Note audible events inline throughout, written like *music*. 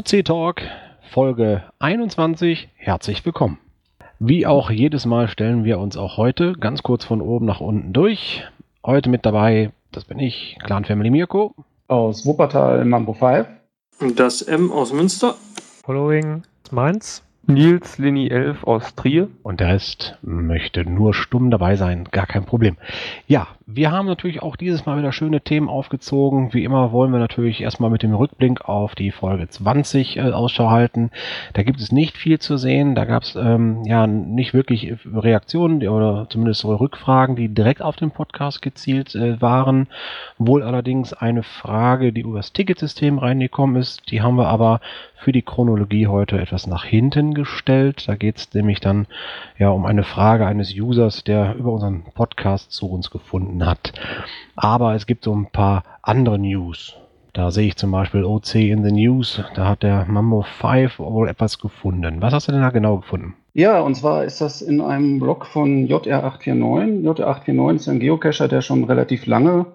OC Talk Folge 21. Herzlich willkommen. Wie auch jedes Mal stellen wir uns auch heute ganz kurz von oben nach unten durch. Heute mit dabei, das bin ich, Clan Family Mirko. Aus Wuppertal Mambo 5. Das M aus Münster. Following Mainz. Nils Lini 11 aus Trier. Und der Rest möchte nur stumm dabei sein, gar kein Problem. Ja, wir haben natürlich auch dieses Mal wieder schöne Themen aufgezogen. Wie immer wollen wir natürlich erstmal mit dem Rückblick auf die Folge 20 äh, Ausschau halten. Da gibt es nicht viel zu sehen. Da gab es ähm, ja nicht wirklich Reaktionen oder zumindest Rückfragen, die direkt auf den Podcast gezielt äh, waren. Wohl allerdings eine Frage, die über das Ticketsystem reingekommen ist. Die haben wir aber für die Chronologie heute etwas nach hinten gestellt. Da geht es nämlich dann ja um eine Frage eines Users, der über unseren Podcast zu uns gefunden hat. Aber es gibt so ein paar andere News. Da sehe ich zum Beispiel OC in the News. Da hat der Mambo 5 wohl etwas gefunden. Was hast du denn da genau gefunden? Ja, und zwar ist das in einem Blog von JR849. JR849 ist ein Geocacher, der schon relativ lange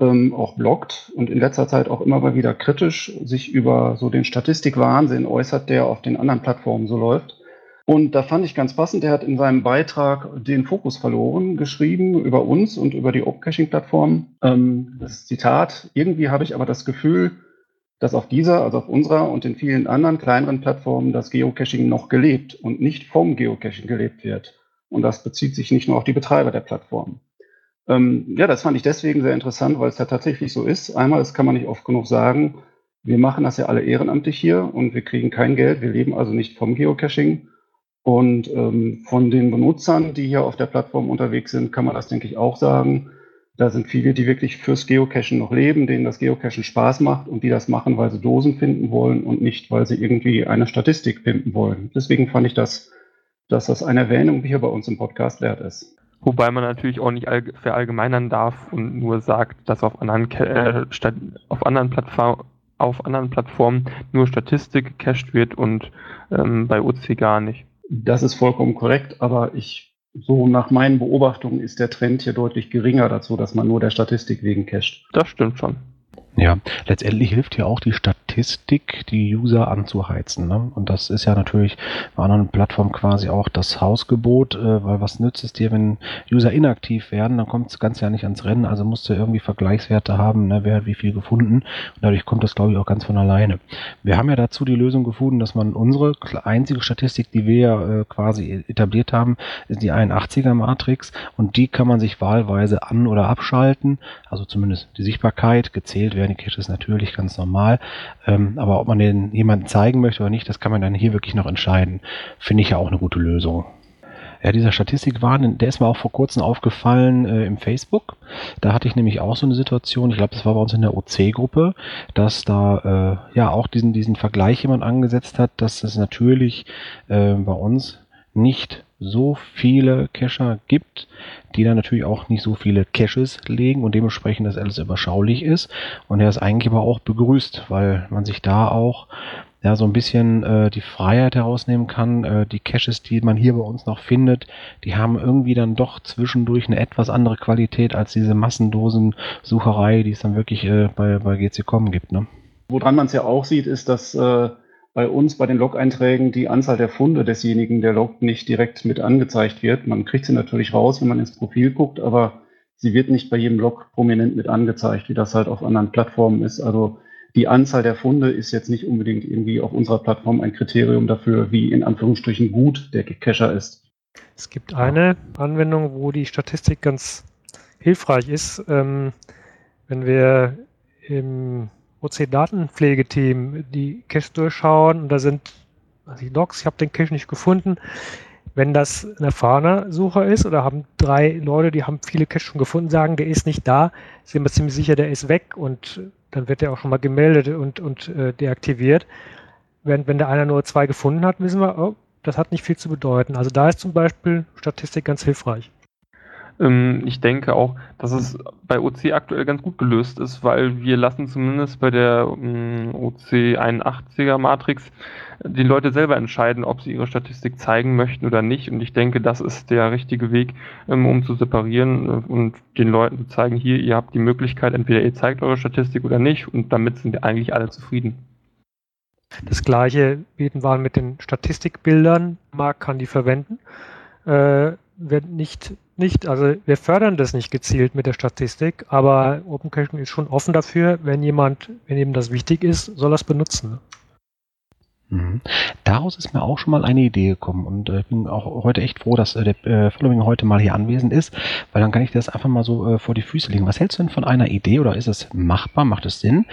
ähm, auch bloggt und in letzter Zeit auch immer mal wieder kritisch sich über so den Statistikwahnsinn äußert, der auf den anderen Plattformen so läuft. Und da fand ich ganz passend, der hat in seinem Beitrag den Fokus verloren, geschrieben über uns und über die Open-Caching-Plattform. Ähm, das Zitat, irgendwie habe ich aber das Gefühl, dass auf dieser, also auf unserer und den vielen anderen kleineren Plattformen das Geocaching noch gelebt und nicht vom Geocaching gelebt wird. Und das bezieht sich nicht nur auf die Betreiber der Plattform. Ähm, ja, das fand ich deswegen sehr interessant, weil es ja tatsächlich so ist. Einmal, das kann man nicht oft genug sagen, wir machen das ja alle ehrenamtlich hier und wir kriegen kein Geld. Wir leben also nicht vom Geocaching. Und ähm, von den Benutzern, die hier auf der Plattform unterwegs sind, kann man das, denke ich, auch sagen. Da sind viele, die wirklich fürs Geocachen noch leben, denen das Geocachen Spaß macht und die das machen, weil sie Dosen finden wollen und nicht, weil sie irgendwie eine Statistik finden wollen. Deswegen fand ich das, dass das eine Erwähnung hier bei uns im Podcast wert ist. Wobei man natürlich auch nicht verallgemeinern darf und nur sagt, dass auf anderen, äh, auf anderen, Plattform, auf anderen Plattformen nur Statistik gecached wird und ähm, bei OC gar nicht. Das ist vollkommen korrekt, aber ich, so nach meinen Beobachtungen ist der Trend hier deutlich geringer dazu, dass man nur der Statistik wegen cached. Das stimmt schon. Ja, letztendlich hilft ja auch die Statistik, die User anzuheizen. Ne? Und das ist ja natürlich bei anderen Plattformen quasi auch das Hausgebot, äh, weil was nützt es dir, wenn User inaktiv werden, dann kommt das Ganze ja nicht ans Rennen, also musst du irgendwie Vergleichswerte haben, ne? wer hat wie viel gefunden. Und dadurch kommt das, glaube ich, auch ganz von alleine. Wir haben ja dazu die Lösung gefunden, dass man unsere einzige Statistik, die wir äh, quasi etabliert haben, ist die 81er Matrix und die kann man sich wahlweise an- oder abschalten, also zumindest die Sichtbarkeit gezählt werden Cache ist natürlich ganz normal. Ähm, aber ob man den jemanden zeigen möchte oder nicht, das kann man dann hier wirklich noch entscheiden. Finde ich ja auch eine gute Lösung. Ja, dieser Statistikwahn, der ist mir auch vor kurzem aufgefallen äh, im Facebook. Da hatte ich nämlich auch so eine Situation, ich glaube, das war bei uns in der OC-Gruppe, dass da äh, ja auch diesen, diesen Vergleich jemand angesetzt hat, dass es natürlich äh, bei uns nicht so viele Cacher gibt, die dann natürlich auch nicht so viele Caches legen und dementsprechend das alles überschaulich ist. Und er ist eigentlich aber auch begrüßt, weil man sich da auch ja so ein bisschen äh, die Freiheit herausnehmen kann. Äh, die Caches, die man hier bei uns noch findet, die haben irgendwie dann doch zwischendurch eine etwas andere Qualität als diese Massendosen-Sucherei, die es dann wirklich äh, bei, bei GC.com gibt. Ne? Woran man es ja auch sieht, ist, dass äh, bei uns bei den Log-Einträgen die Anzahl der Funde desjenigen, der loggt, nicht direkt mit angezeigt wird. Man kriegt sie natürlich raus, wenn man ins Profil guckt, aber sie wird nicht bei jedem Log prominent mit angezeigt, wie das halt auf anderen Plattformen ist. Also die Anzahl der Funde ist jetzt nicht unbedingt irgendwie auf unserer Plattform ein Kriterium dafür, wie in Anführungsstrichen gut der Cacher ist. Es gibt eine Anwendung, wo die Statistik ganz hilfreich ist. Ähm, wenn wir im OC-Datenpflegeteam die Cache durchschauen und da sind also die Logs, ich habe den Cache nicht gefunden. Wenn das ein erfahrener Sucher ist oder haben drei Leute, die haben viele Caches schon gefunden, sagen, der ist nicht da, sind wir ziemlich sicher, der ist weg und dann wird der auch schon mal gemeldet und, und äh, deaktiviert. Während wenn der einer nur zwei gefunden hat, wissen wir, oh, das hat nicht viel zu bedeuten. Also da ist zum Beispiel Statistik ganz hilfreich. Ähm, ich denke auch, dass es bei OC aktuell ganz gut gelöst ist, weil wir lassen zumindest bei der ähm, OC 81er Matrix die Leute selber entscheiden, ob sie ihre Statistik zeigen möchten oder nicht. Und ich denke, das ist der richtige Weg, ähm, um zu separieren äh, und den Leuten zu zeigen, hier, ihr habt die Möglichkeit, entweder ihr zeigt eure Statistik oder nicht. Und damit sind wir eigentlich alle zufrieden. Das gleiche bieten wir mit den Statistikbildern. Marc kann die verwenden. Äh, wird nicht, nicht, also wir fördern das nicht gezielt mit der Statistik, aber Open Caching ist schon offen dafür, wenn jemand, wenn ihm das wichtig ist, soll es benutzen. Mhm. Daraus ist mir auch schon mal eine Idee gekommen und äh, ich bin auch heute echt froh, dass äh, der äh, Following heute mal hier anwesend ist, weil dann kann ich das einfach mal so äh, vor die Füße legen. Was hältst du denn von einer Idee oder ist es machbar, macht es Sinn,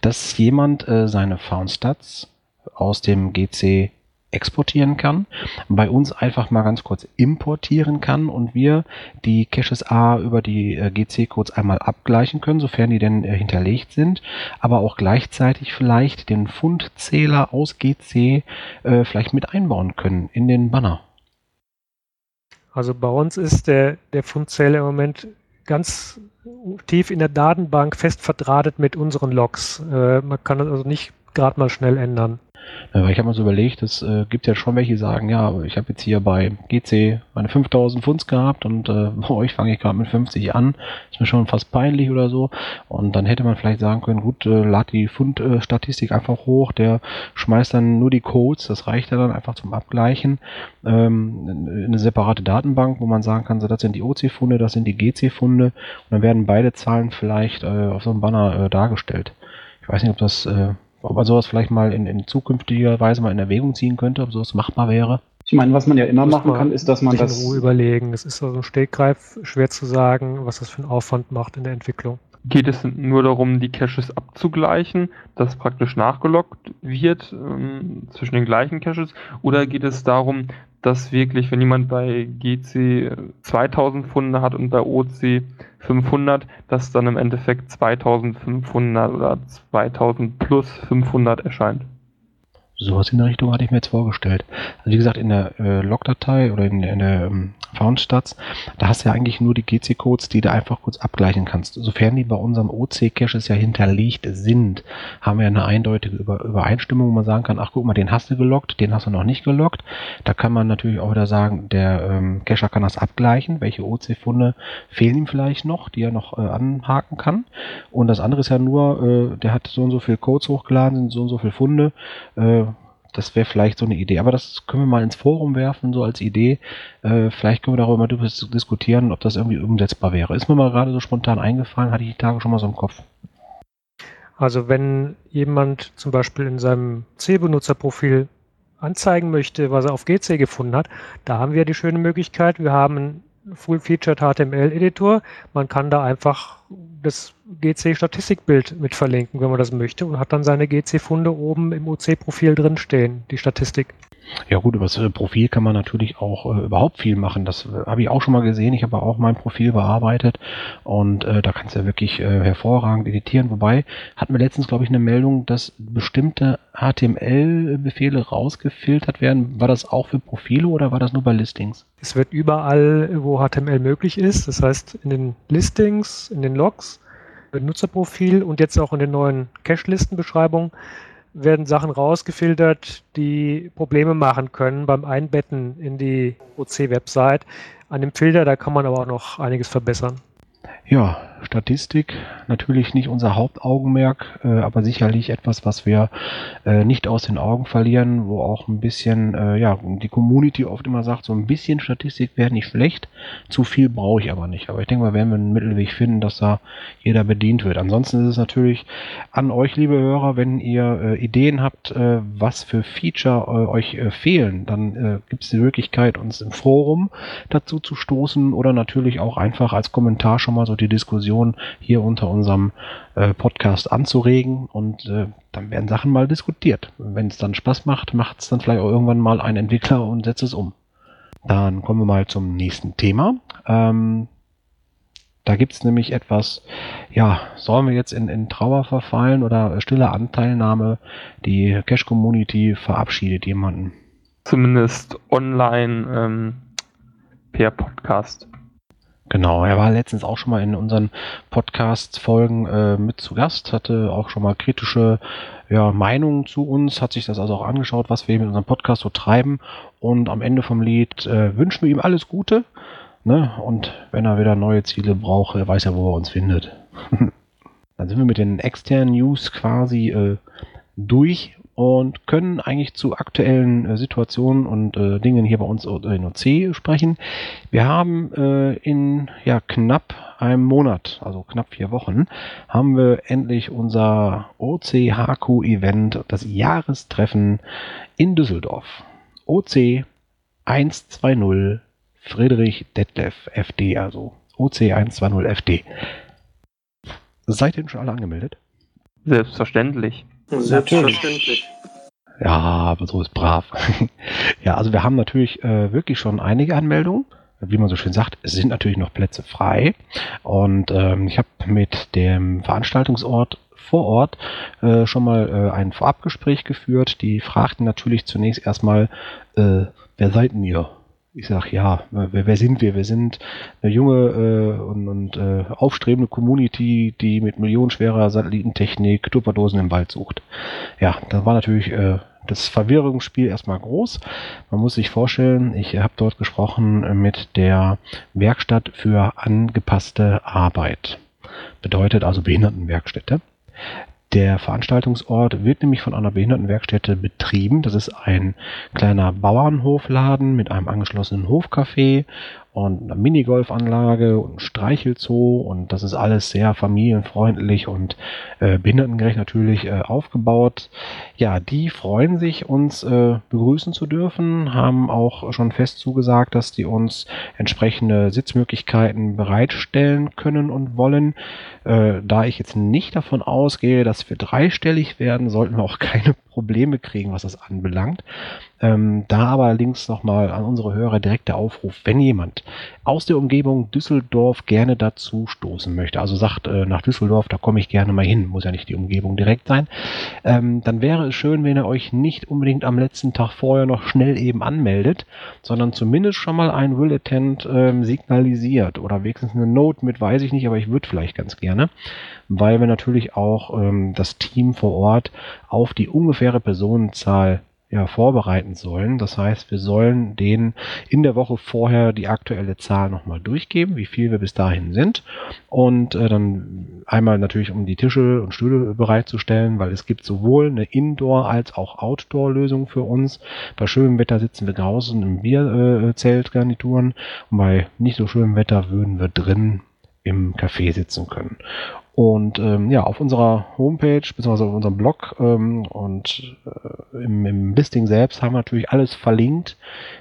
dass jemand äh, seine Found Stats aus dem GC exportieren kann, bei uns einfach mal ganz kurz importieren kann und wir die Caches A über die äh, GC-Codes einmal abgleichen können, sofern die denn äh, hinterlegt sind, aber auch gleichzeitig vielleicht den Fundzähler aus GC äh, vielleicht mit einbauen können in den Banner. Also bei uns ist der, der Fundzähler im Moment ganz tief in der Datenbank fest verdrahtet mit unseren Logs. Äh, man kann das also nicht gerade mal schnell ändern. Ja, ich habe mal so überlegt, es äh, gibt ja schon welche, die sagen, ja, ich habe jetzt hier bei GC meine 5000 Pfunds gehabt und äh, *laughs* bei euch fange ich gerade mit 50 an. Ist mir schon fast peinlich oder so. Und dann hätte man vielleicht sagen können, gut, äh, lad die Fundstatistik äh, einfach hoch, der schmeißt dann nur die Codes, das reicht ja dann einfach zum Abgleichen. Ähm, eine separate Datenbank, wo man sagen kann, so das sind die OC-Funde, das sind die GC-Funde und dann werden beide Zahlen vielleicht äh, auf so einem Banner äh, dargestellt. Ich weiß nicht, ob das äh, ob man sowas vielleicht mal in, in zukünftiger Weise mal in Erwägung ziehen könnte, ob sowas machbar wäre. Ich meine, was man ja immer machen kann, ist, dass man das. In Ruhe überlegen. Es ist also ein Stegreif schwer zu sagen, was das für einen Aufwand macht in der Entwicklung. Geht es nur darum, die Caches abzugleichen, dass praktisch nachgelockt wird ähm, zwischen den gleichen Caches? Oder geht es darum, dass wirklich, wenn jemand bei GC 2000 Funde hat und bei OC 500, dass dann im Endeffekt 2500 oder 2000 plus 500 erscheint. Sowas in der Richtung hatte ich mir jetzt vorgestellt. Also wie gesagt, in der äh, Logdatei oder in, in der ähm, Foundstats, da hast du ja eigentlich nur die GC-Codes, die du einfach kurz abgleichen kannst. Sofern die bei unserem OC-Caches ja hinterlegt sind, haben wir eine eindeutige Über Übereinstimmung, wo man sagen kann, ach guck mal, den hast du gelockt, den hast du noch nicht gelockt. Da kann man natürlich auch wieder sagen, der ähm, Cacher kann das abgleichen, welche OC-Funde fehlen ihm vielleicht noch, die er noch äh, anhaken kann. Und das andere ist ja nur, äh, der hat so und so viele Codes hochgeladen, sind so und so viele Funde, äh, das wäre vielleicht so eine Idee. Aber das können wir mal ins Forum werfen, so als Idee. Äh, vielleicht können wir darüber mal diskutieren, ob das irgendwie umsetzbar wäre. Ist mir mal gerade so spontan eingefallen, hatte ich die Tage schon mal so im Kopf. Also wenn jemand zum Beispiel in seinem C-Benutzerprofil anzeigen möchte, was er auf GC gefunden hat, da haben wir die schöne Möglichkeit, wir haben einen Full-Featured HTML-Editor. Man kann da einfach das GC-Statistikbild mit verlinken, wenn man das möchte, und hat dann seine GC-Funde oben im OC-Profil drinstehen, die Statistik. Ja gut, über das äh, Profil kann man natürlich auch äh, überhaupt viel machen. Das äh, habe ich auch schon mal gesehen. Ich habe auch mein Profil bearbeitet und äh, da kannst du ja wirklich äh, hervorragend editieren. Wobei hatten wir letztens, glaube ich, eine Meldung, dass bestimmte HTML-Befehle rausgefiltert werden. War das auch für Profile oder war das nur bei Listings? Es wird überall, wo HTML möglich ist. Das heißt, in den Listings, in den Logs, Benutzerprofil und jetzt auch in den neuen Cache-Listenbeschreibungen werden Sachen rausgefiltert, die Probleme machen können beim Einbetten in die OC-Website. An dem Filter, da kann man aber auch noch einiges verbessern. Ja, Statistik natürlich nicht unser Hauptaugenmerk, äh, aber sicherlich etwas, was wir äh, nicht aus den Augen verlieren, wo auch ein bisschen, äh, ja, die Community oft immer sagt, so ein bisschen Statistik wäre nicht schlecht, zu viel brauche ich aber nicht. Aber ich denke mal, werden wir einen Mittelweg finden, dass da jeder bedient wird. Ansonsten ist es natürlich an euch, liebe Hörer, wenn ihr äh, Ideen habt, äh, was für Feature äh, euch fehlen, dann gibt es die Möglichkeit, uns im Forum dazu zu stoßen oder natürlich auch einfach als Kommentar schon mal so die Diskussion hier unter unserem äh, Podcast anzuregen und äh, dann werden Sachen mal diskutiert. Wenn es dann Spaß macht, macht es dann vielleicht auch irgendwann mal ein Entwickler und setzt es um. Dann kommen wir mal zum nächsten Thema. Ähm, da gibt es nämlich etwas, ja, sollen wir jetzt in, in Trauer verfallen oder stille Anteilnahme? Die Cache-Community verabschiedet jemanden. Zumindest online ähm, per Podcast. Genau, er war letztens auch schon mal in unseren Podcast-Folgen äh, mit zu Gast, hatte auch schon mal kritische ja, Meinungen zu uns, hat sich das also auch angeschaut, was wir mit unserem Podcast so treiben und am Ende vom Lied äh, wünschen wir ihm alles Gute ne? und wenn er wieder neue Ziele braucht, weiß er, wo er uns findet. *laughs* Dann sind wir mit den externen News quasi äh, durch und können eigentlich zu aktuellen äh, Situationen und äh, Dingen hier bei uns in OC sprechen. Wir haben äh, in ja, knapp einem Monat, also knapp vier Wochen, haben wir endlich unser OC-HQ-Event, das Jahrestreffen in Düsseldorf. OC 120 Friedrich Detlef FD, also OC 120 FD. Seid ihr schon alle angemeldet? Selbstverständlich. Selbstverständlich. Ja, aber so ist brav. *laughs* ja, also wir haben natürlich äh, wirklich schon einige Anmeldungen. Wie man so schön sagt, es sind natürlich noch Plätze frei. Und ähm, ich habe mit dem Veranstaltungsort vor Ort äh, schon mal äh, ein Vorabgespräch geführt. Die fragten natürlich zunächst erstmal, äh, wer seid ihr? Ich sag ja, wer, wer, sind wir? Wir sind eine junge äh, und, und äh, aufstrebende Community, die mit millionenschwerer Satellitentechnik Tupperdosen im Wald sucht. Ja, da war natürlich äh, das Verwirrungsspiel erstmal groß. Man muss sich vorstellen, ich habe dort gesprochen mit der Werkstatt für angepasste Arbeit. Bedeutet also Behindertenwerkstätte. Der Veranstaltungsort wird nämlich von einer Behindertenwerkstätte betrieben. Das ist ein kleiner Bauernhofladen mit einem angeschlossenen Hofcafé und eine Minigolfanlage und ein Streichelzoo und das ist alles sehr familienfreundlich und äh, behindertengerecht natürlich äh, aufgebaut. Ja, die freuen sich, uns äh, begrüßen zu dürfen, haben auch schon fest zugesagt, dass die uns entsprechende Sitzmöglichkeiten bereitstellen können und wollen. Äh, da ich jetzt nicht davon ausgehe, dass wir dreistellig werden, sollten wir auch *laughs* keine Probleme kriegen, was das anbelangt. Ähm, da aber allerdings nochmal an unsere Hörer direkt der Aufruf, wenn jemand aus der Umgebung Düsseldorf gerne dazu stoßen möchte, also sagt, äh, nach Düsseldorf, da komme ich gerne mal hin, muss ja nicht die Umgebung direkt sein, ähm, dann wäre es schön, wenn ihr euch nicht unbedingt am letzten Tag vorher noch schnell eben anmeldet, sondern zumindest schon mal ein Will Attend ähm, signalisiert oder wenigstens eine Note mit, weiß ich nicht, aber ich würde vielleicht ganz gerne, weil wir natürlich auch ähm, das Team vor Ort auf die ungefähre Personenzahl ja, vorbereiten sollen. Das heißt, wir sollen denen in der Woche vorher die aktuelle Zahl nochmal durchgeben, wie viel wir bis dahin sind. Und äh, dann einmal natürlich, um die Tische und Stühle bereitzustellen, weil es gibt sowohl eine Indoor- als auch Outdoor-Lösung für uns. Bei schönem Wetter sitzen wir draußen im Bierzeltgarnituren äh, und bei nicht so schönem Wetter würden wir drin im Café sitzen können. Und ähm, ja, auf unserer Homepage beziehungsweise auf unserem Blog ähm, und äh, im, im, Listing selbst haben wir natürlich alles verlinkt.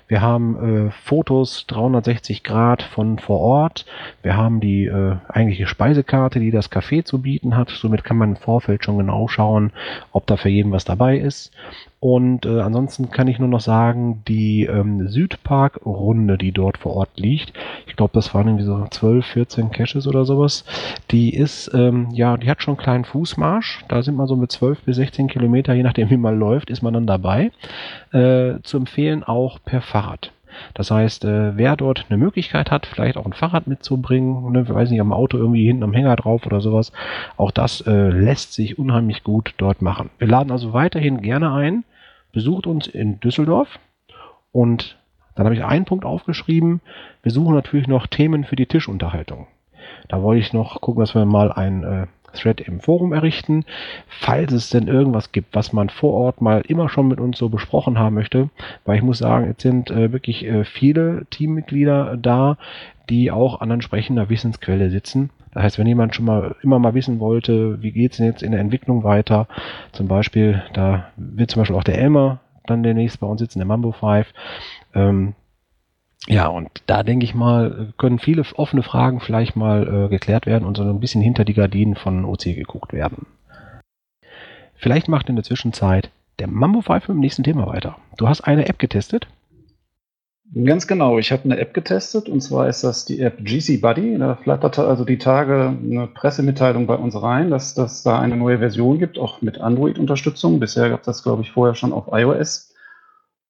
Wir haben äh, Fotos 360 Grad von vor Ort. Wir haben die äh, eigentliche Speisekarte, die das Café zu bieten hat. Somit kann man im Vorfeld schon genau schauen, ob da für jeden was dabei ist. Und äh, ansonsten kann ich nur noch sagen, die ähm, Südpark-Runde, die dort vor Ort liegt, ich glaube, das waren irgendwie so 12, 14 Caches oder sowas, die ist, ähm, ja, die hat schon einen kleinen Fußmarsch. Da sind man so mit 12 bis 16 Kilometer, je nachdem wie man läuft, ist man dann dabei. Äh, zu empfehlen auch per Fahrrad. Das heißt, äh, wer dort eine Möglichkeit hat, vielleicht auch ein Fahrrad mitzubringen, ne, weiß nicht, am Auto irgendwie hinten am Hänger drauf oder sowas, auch das äh, lässt sich unheimlich gut dort machen. Wir laden also weiterhin gerne ein, besucht uns in Düsseldorf und dann habe ich einen Punkt aufgeschrieben. Wir suchen natürlich noch Themen für die Tischunterhaltung. Da wollte ich noch gucken, dass wir mal ein äh, Thread im Forum errichten, falls es denn irgendwas gibt, was man vor Ort mal immer schon mit uns so besprochen haben möchte. Weil ich muss sagen, jetzt sind äh, wirklich äh, viele Teammitglieder da, die auch an entsprechender Wissensquelle sitzen. Das heißt, wenn jemand schon mal immer mal wissen wollte, wie geht's denn jetzt in der Entwicklung weiter, zum Beispiel, da wird zum Beispiel auch der Elmer dann demnächst bei uns sitzen, der Mambo 5. Ähm, ja, und da denke ich mal, können viele offene Fragen vielleicht mal äh, geklärt werden und so ein bisschen hinter die Gardinen von OC geguckt werden. Vielleicht macht in der Zwischenzeit der Mambo 5 mit dem nächsten Thema weiter. Du hast eine App getestet? Ganz genau. Ich habe eine App getestet und zwar ist das die App GC Buddy. Da flatterte also die Tage eine Pressemitteilung bei uns rein, dass das da eine neue Version gibt, auch mit Android-Unterstützung. Bisher gab es das, glaube ich, vorher schon auf iOS.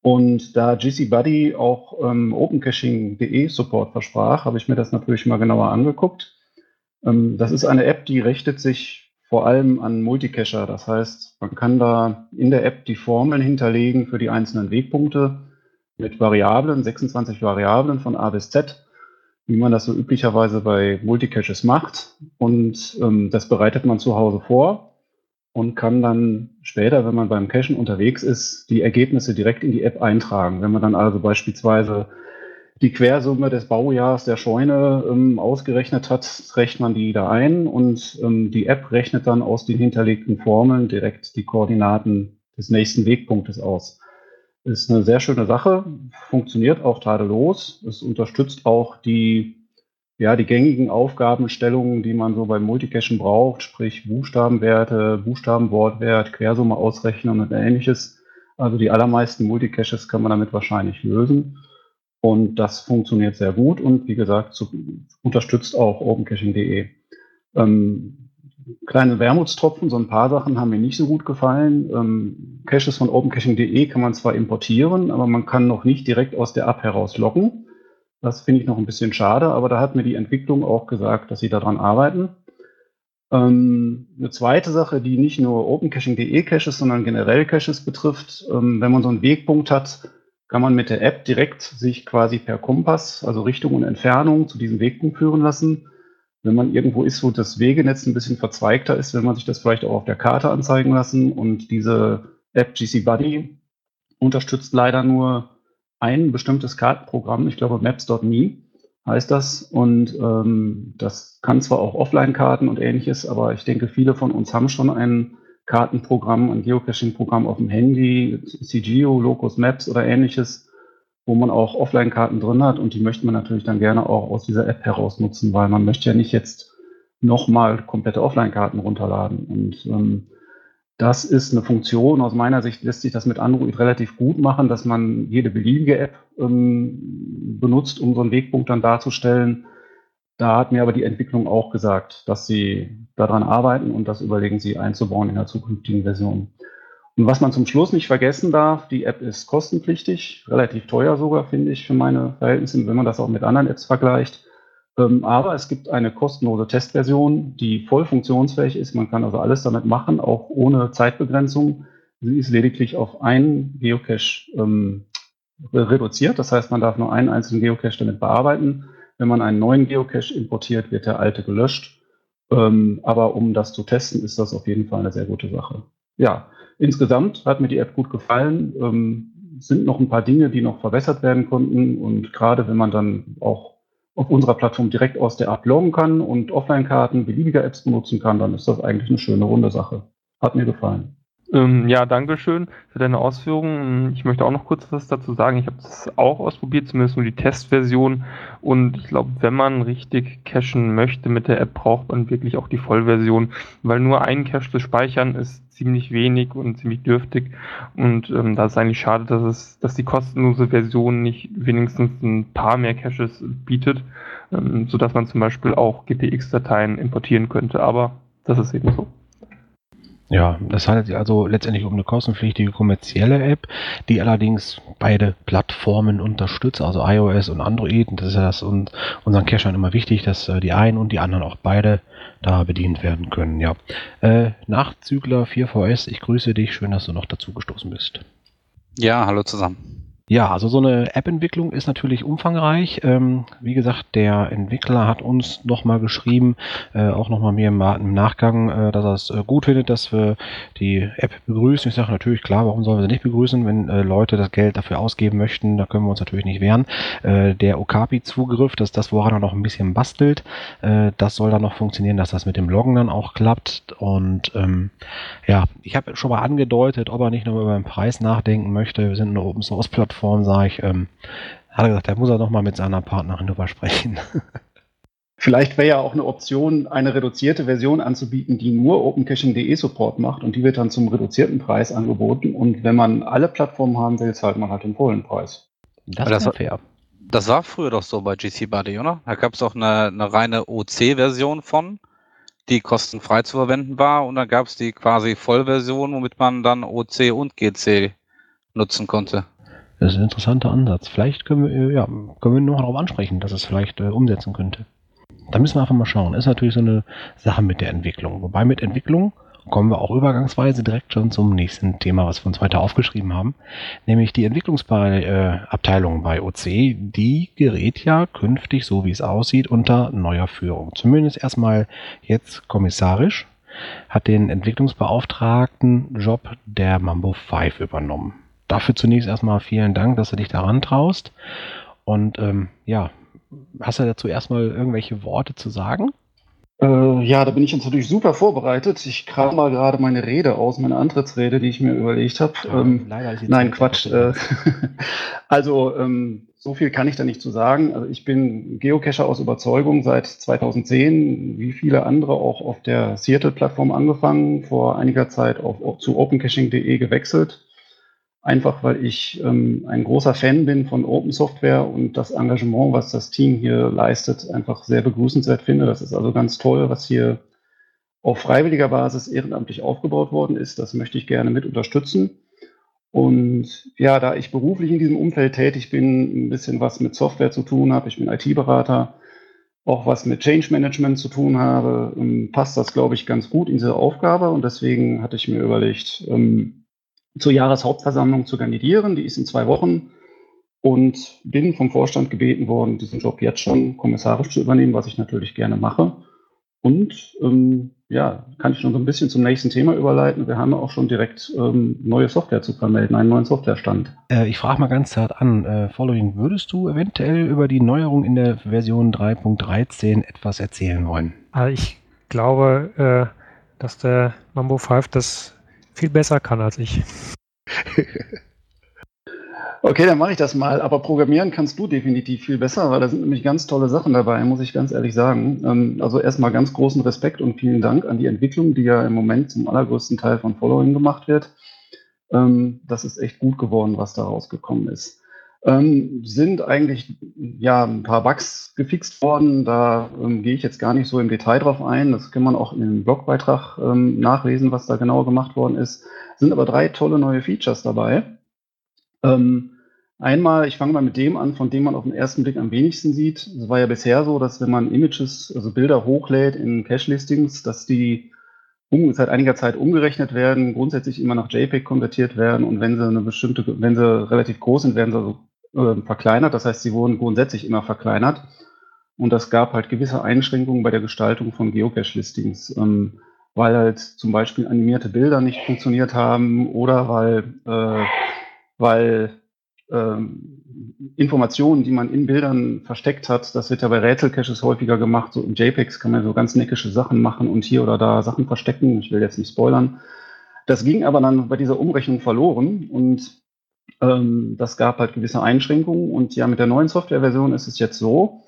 Und da GC Buddy auch ähm, OpenCaching.de Support versprach, habe ich mir das natürlich mal genauer angeguckt. Ähm, das ist eine App, die richtet sich vor allem an Multicacher. Das heißt, man kann da in der App die Formeln hinterlegen für die einzelnen Wegpunkte mit Variablen, 26 Variablen von A bis Z, wie man das so üblicherweise bei Multicaches macht. Und ähm, das bereitet man zu Hause vor. Und kann dann später, wenn man beim Cachen unterwegs ist, die Ergebnisse direkt in die App eintragen. Wenn man dann also beispielsweise die Quersumme des Baujahrs der Scheune ähm, ausgerechnet hat, rechnet man die da ein und ähm, die App rechnet dann aus den hinterlegten Formeln direkt die Koordinaten des nächsten Wegpunktes aus. Ist eine sehr schöne Sache, funktioniert auch tadellos. Es unterstützt auch die, ja, die gängigen Aufgabenstellungen, die man so beim Multicachen braucht, sprich Buchstabenwerte, Buchstabenwortwert, Quersumme ausrechnen und ähnliches. Also die allermeisten Multicaches kann man damit wahrscheinlich lösen. Und das funktioniert sehr gut und wie gesagt, zu, unterstützt auch opencaching.de. Ähm, kleine Wermutstropfen, so ein paar Sachen haben mir nicht so gut gefallen. Ähm, Caches von opencaching.de kann man zwar importieren, aber man kann noch nicht direkt aus der App heraus loggen. Das finde ich noch ein bisschen schade, aber da hat mir die Entwicklung auch gesagt, dass sie daran arbeiten. Ähm, eine zweite Sache, die nicht nur opencaching.de Caches, sondern generell Caches betrifft, ähm, wenn man so einen Wegpunkt hat, kann man mit der App direkt sich quasi per Kompass, also Richtung und Entfernung, zu diesem Wegpunkt führen lassen wenn man irgendwo ist, wo das Wegenetz ein bisschen verzweigter ist, wenn man sich das vielleicht auch auf der Karte anzeigen lassen. Und diese App GC Buddy unterstützt leider nur ein bestimmtes Kartenprogramm, ich glaube Maps.me heißt das. Und ähm, das kann zwar auch Offline-Karten und ähnliches, aber ich denke, viele von uns haben schon ein Kartenprogramm, ein Geocaching-Programm auf dem Handy, CGO, Locus Maps oder ähnliches wo man auch Offline-Karten drin hat und die möchte man natürlich dann gerne auch aus dieser App heraus nutzen, weil man möchte ja nicht jetzt nochmal komplette Offline-Karten runterladen. Und ähm, das ist eine Funktion. Aus meiner Sicht lässt sich das mit Android relativ gut machen, dass man jede beliebige App ähm, benutzt, um so einen Wegpunkt dann darzustellen. Da hat mir aber die Entwicklung auch gesagt, dass sie daran arbeiten und das überlegen sie einzubauen in der zukünftigen Version. Und was man zum Schluss nicht vergessen darf, die App ist kostenpflichtig, relativ teuer sogar, finde ich, für meine Verhältnisse, wenn man das auch mit anderen Apps vergleicht. Ähm, aber es gibt eine kostenlose Testversion, die voll funktionsfähig ist. Man kann also alles damit machen, auch ohne Zeitbegrenzung. Sie ist lediglich auf einen Geocache ähm, reduziert. Das heißt, man darf nur einen einzelnen Geocache damit bearbeiten. Wenn man einen neuen Geocache importiert, wird der alte gelöscht. Ähm, aber um das zu testen, ist das auf jeden Fall eine sehr gute Sache. Ja, Insgesamt hat mir die App gut gefallen. Ähm, sind noch ein paar Dinge, die noch verbessert werden konnten. Und gerade wenn man dann auch auf unserer Plattform direkt aus der App loggen kann und Offline-Karten beliebiger Apps benutzen kann, dann ist das eigentlich eine schöne runde Sache. Hat mir gefallen. Ähm, ja, danke schön für deine Ausführungen. Ich möchte auch noch kurz was dazu sagen. Ich habe es auch ausprobiert, zumindest nur die Testversion. Und ich glaube, wenn man richtig cachen möchte mit der App, braucht man wirklich auch die Vollversion, weil nur ein Cache zu speichern ist ziemlich wenig und ziemlich dürftig. Und ähm, da ist eigentlich schade, dass es, dass die kostenlose Version nicht wenigstens ein paar mehr Caches bietet, ähm, sodass man zum Beispiel auch GPX-Dateien importieren könnte. Aber das ist eben so. Ja, das handelt sich also letztendlich um eine kostenpflichtige kommerzielle App, die allerdings beide Plattformen unterstützt, also iOS und Android. Und das ist ja das und unseren Cachern immer wichtig, dass äh, die einen und die anderen auch beide da bedient werden können. Ja, äh, Nachzügler 4VS, ich grüße dich. Schön, dass du noch dazu gestoßen bist. Ja, hallo zusammen. Ja, also so eine App-Entwicklung ist natürlich umfangreich. Ähm, wie gesagt, der Entwickler hat uns nochmal geschrieben, äh, auch nochmal mir im, im Nachgang, äh, dass er es äh, gut findet, dass wir die App begrüßen. Ich sage natürlich, klar, warum sollen wir sie nicht begrüßen, wenn äh, Leute das Geld dafür ausgeben möchten, da können wir uns natürlich nicht wehren. Äh, der Okapi-Zugriff, das ist das, woran er noch ein bisschen bastelt, äh, das soll dann noch funktionieren, dass das mit dem Loggen dann auch klappt. Und ähm, ja, ich habe schon mal angedeutet, ob er nicht nur über den Preis nachdenken möchte. Wir sind eine Open-Source-Plattform Plattform, sage ich, ähm, hat er gesagt, da muss er nochmal mit seiner Partnerin drüber sprechen. *laughs* Vielleicht wäre ja auch eine Option, eine reduzierte Version anzubieten, die nur OpenCaching.de Support macht und die wird dann zum reduzierten Preis angeboten. Und wenn man alle Plattformen haben will, zahlt man halt den vollen Preis. Das, das war fair. Das war früher doch so bei GC Buddy, oder? Da gab es auch eine, eine reine OC-Version von, die kostenfrei zu verwenden war. Und dann gab es die quasi Vollversion, womit man dann OC und GC nutzen konnte. Das ist ein interessanter Ansatz. Vielleicht können wir, äh, ja, können wir noch darauf ansprechen, dass es vielleicht äh, umsetzen könnte. Da müssen wir einfach mal schauen. Ist natürlich so eine Sache mit der Entwicklung. Wobei mit Entwicklung kommen wir auch übergangsweise direkt schon zum nächsten Thema, was wir uns weiter aufgeschrieben haben, nämlich die Entwicklungsabteilung bei OC. Die gerät ja künftig, so wie es aussieht, unter neuer Führung. Zumindest erstmal jetzt kommissarisch. hat den Entwicklungsbeauftragten Job der Mambo 5 übernommen. Dafür zunächst erstmal vielen Dank, dass du dich daran traust. Und ähm, ja, hast du dazu erstmal irgendwelche Worte zu sagen? Äh, ja, da bin ich jetzt natürlich super vorbereitet. Ich kram mal gerade meine Rede aus, meine Antrittsrede, die ich mir überlegt habe. Ja, ähm, nein, Quatsch. Äh, *laughs* also, ähm, so viel kann ich da nicht zu sagen. Also, ich bin Geocacher aus Überzeugung seit 2010, wie viele andere auch auf der Seattle-Plattform angefangen, vor einiger Zeit auf, auf zu opencaching.de gewechselt einfach weil ich ähm, ein großer Fan bin von Open Software und das Engagement, was das Team hier leistet, einfach sehr begrüßenswert finde. Das ist also ganz toll, was hier auf freiwilliger Basis ehrenamtlich aufgebaut worden ist. Das möchte ich gerne mit unterstützen. Und ja, da ich beruflich in diesem Umfeld tätig bin, ein bisschen was mit Software zu tun habe, ich bin IT-Berater, auch was mit Change Management zu tun habe, ähm, passt das, glaube ich, ganz gut in diese Aufgabe. Und deswegen hatte ich mir überlegt, ähm, zur Jahreshauptversammlung zu kandidieren. Die ist in zwei Wochen und bin vom Vorstand gebeten worden, diesen Job jetzt schon kommissarisch zu übernehmen, was ich natürlich gerne mache. Und ähm, ja, kann ich schon so ein bisschen zum nächsten Thema überleiten. Wir haben auch schon direkt ähm, neue Software zu vermelden, einen neuen Softwarestand. Äh, ich frage mal ganz zart an, äh, Following, würdest du eventuell über die Neuerung in der Version 3.13 etwas erzählen wollen? Also ich glaube, äh, dass der Mambo 5 das viel besser kann als ich. *laughs* Okay, dann mache ich das mal. Aber programmieren kannst du definitiv viel besser, weil da sind nämlich ganz tolle Sachen dabei, muss ich ganz ehrlich sagen. Ähm, also erstmal ganz großen Respekt und vielen Dank an die Entwicklung, die ja im Moment zum allergrößten Teil von Following gemacht wird. Ähm, das ist echt gut geworden, was da rausgekommen ist ähm, sind eigentlich ja ein paar Bugs gefixt worden. Da ähm, gehe ich jetzt gar nicht so im Detail drauf ein. Das kann man auch in dem Blogbeitrag ähm, nachlesen, was da genau gemacht worden ist. Sind aber drei tolle neue Features dabei. Ähm, einmal, ich fange mal mit dem an, von dem man auf den ersten Blick am wenigsten sieht. Es war ja bisher so, dass wenn man Images, also Bilder hochlädt in Cache-Listings, dass die seit einiger Zeit umgerechnet werden, grundsätzlich immer nach JPEG konvertiert werden und wenn sie eine bestimmte, wenn sie relativ groß sind, werden sie also äh, verkleinert. Das heißt, sie wurden grundsätzlich immer verkleinert. Und das gab halt gewisse Einschränkungen bei der Gestaltung von Geocache-Listings, ähm, weil halt zum Beispiel animierte Bilder nicht funktioniert haben oder weil, äh, weil ähm, Informationen, die man in Bildern versteckt hat, das wird ja bei Rätselcaches häufiger gemacht. So in JPEGs kann man so ganz neckische Sachen machen und hier oder da Sachen verstecken. Ich will jetzt nicht spoilern. Das ging aber dann bei dieser Umrechnung verloren und ähm, das gab halt gewisse Einschränkungen. Und ja, mit der neuen Softwareversion ist es jetzt so,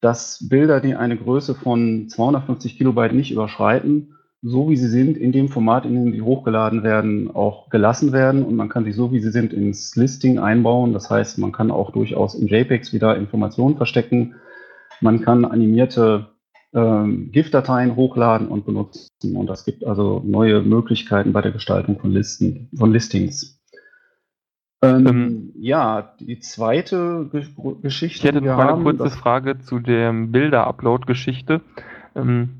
dass Bilder, die eine Größe von 250 Kilobyte nicht überschreiten, so wie sie sind, in dem Format, in dem sie hochgeladen werden, auch gelassen werden. Und man kann sie so wie sie sind ins Listing einbauen. Das heißt, man kann auch durchaus in JPEGs wieder Informationen verstecken. Man kann animierte ähm, GIF-Dateien hochladen und benutzen. Und das gibt also neue Möglichkeiten bei der Gestaltung von Listen, von Listings. Ähm, ähm, ja, die zweite Ge Geschichte. Ich hätte noch eine kurze Frage zu der Bilder-Upload-Geschichte. Ähm,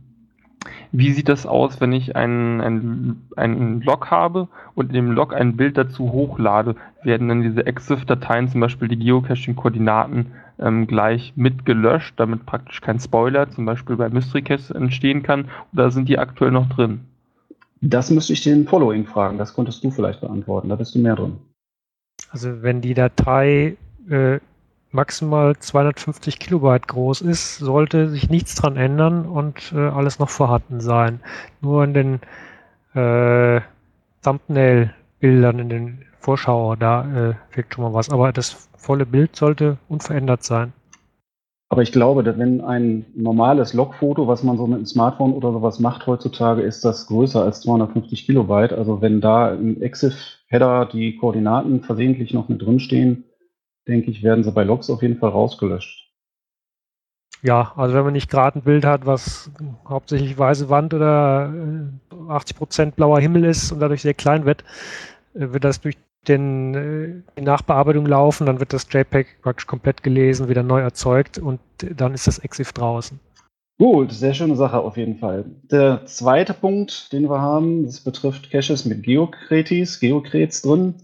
wie sieht das aus, wenn ich einen, einen, einen Log habe und in dem Log ein Bild dazu hochlade? Werden dann diese EXIF-Dateien, zum Beispiel die Geocaching-Koordinaten, ähm, gleich mit gelöscht, damit praktisch kein Spoiler, zum Beispiel bei MysteryCast entstehen kann? Oder sind die aktuell noch drin? Das müsste ich den Following fragen. Das konntest du vielleicht beantworten. Da bist du mehr drin. Also wenn die Datei äh, maximal 250 Kilobyte groß ist, sollte sich nichts dran ändern und äh, alles noch vorhanden sein. Nur in den äh, Thumbnail-Bildern, in den Vorschauer, da äh, fehlt schon mal was. Aber das volle Bild sollte unverändert sein. Aber ich glaube, dass wenn ein normales Logfoto, was man so mit einem Smartphone oder sowas macht heutzutage, ist das größer als 250 Kilobyte. Also wenn da im EXIF-Header die Koordinaten versehentlich noch mit drinstehen, denke ich, werden sie bei Logs auf jeden Fall rausgelöscht. Ja, also wenn man nicht gerade ein Bild hat, was hauptsächlich weiße Wand oder 80% äh, blauer Himmel ist und dadurch sehr klein wird, äh, wird das durch den, äh, die Nachbearbeitung laufen, dann wird das JPEG praktisch komplett gelesen, wieder neu erzeugt und dann ist das EXIF draußen. Gut, sehr schöne Sache auf jeden Fall. Der zweite Punkt, den wir haben, das betrifft Caches mit Geocretis, Geocrets drin.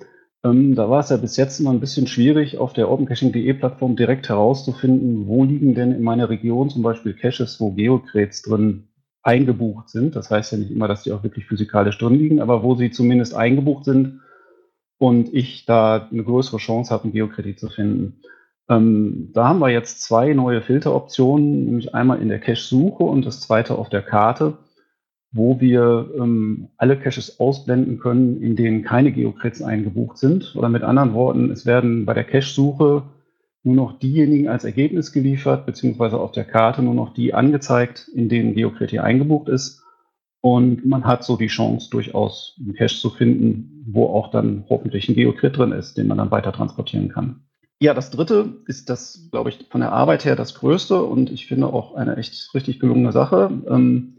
Ähm, da war es ja bis jetzt immer ein bisschen schwierig, auf der OpenCaching.de Plattform direkt herauszufinden, wo liegen denn in meiner Region zum Beispiel Caches, wo Geocrets drin eingebucht sind. Das heißt ja nicht immer, dass die auch wirklich physikalisch drin liegen, aber wo sie zumindest eingebucht sind und ich da eine größere Chance habe, einen Geokredit zu finden. Ähm, da haben wir jetzt zwei neue Filteroptionen, nämlich einmal in der Cache-Suche und das zweite auf der Karte, wo wir ähm, alle Caches ausblenden können, in denen keine Geocreds eingebucht sind. Oder mit anderen Worten, es werden bei der Cache-Suche nur noch diejenigen als Ergebnis geliefert, beziehungsweise auf der Karte nur noch die angezeigt, in denen Geocred hier eingebucht ist. Und man hat so die Chance, durchaus einen Cache zu finden, wo auch dann hoffentlich ein Geocred drin ist, den man dann weiter transportieren kann. Ja, das dritte ist das, glaube ich, von der Arbeit her das größte und ich finde auch eine echt richtig gelungene Sache. Ähm,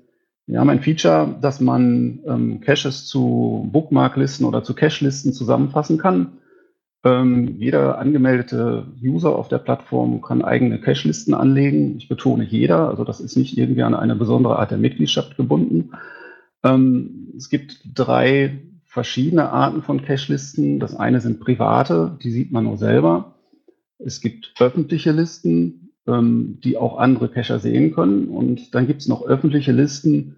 wir haben ein Feature, dass man ähm, Caches zu Bookmarklisten oder zu Cache-Listen zusammenfassen kann. Ähm, jeder angemeldete User auf der Plattform kann eigene Cache-Listen anlegen. Ich betone jeder, also das ist nicht irgendwie an eine besondere Art der Mitgliedschaft gebunden. Ähm, es gibt drei verschiedene Arten von Cache-Listen. Das eine sind private, die sieht man nur selber. Es gibt öffentliche Listen, ähm, die auch andere Cacher sehen können. Und dann gibt es noch öffentliche Listen,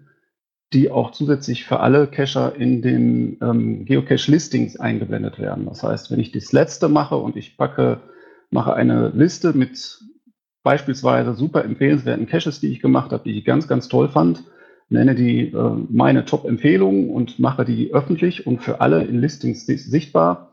die auch zusätzlich für alle Cacher in den ähm, Geocache-Listings eingeblendet werden. Das heißt, wenn ich das letzte mache und ich packe, mache eine Liste mit beispielsweise super empfehlenswerten Caches, die ich gemacht habe, die ich ganz, ganz toll fand, nenne die äh, meine Top-Empfehlungen und mache die öffentlich und für alle in Listings sichtbar,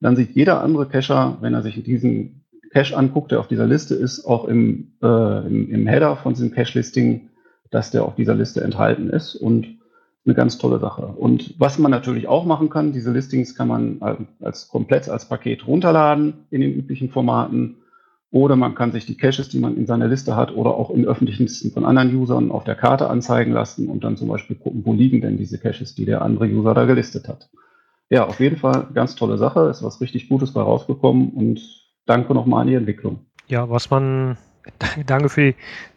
dann sieht jeder andere Cacher, wenn er sich diesen Cache anguckt, der auf dieser Liste ist, auch im, äh, im, im Header von diesem Cache-Listing, dass der auf dieser Liste enthalten ist und eine ganz tolle Sache. Und was man natürlich auch machen kann, diese Listings kann man als komplett als Paket runterladen in den üblichen Formaten oder man kann sich die Caches, die man in seiner Liste hat oder auch in öffentlichen Listen von anderen Usern auf der Karte anzeigen lassen und dann zum Beispiel gucken, wo liegen denn diese Caches, die der andere User da gelistet hat. Ja, auf jeden Fall ganz tolle Sache, ist was richtig Gutes bei rausgekommen und danke nochmal an die Entwicklung. Ja, was man, *laughs* danke für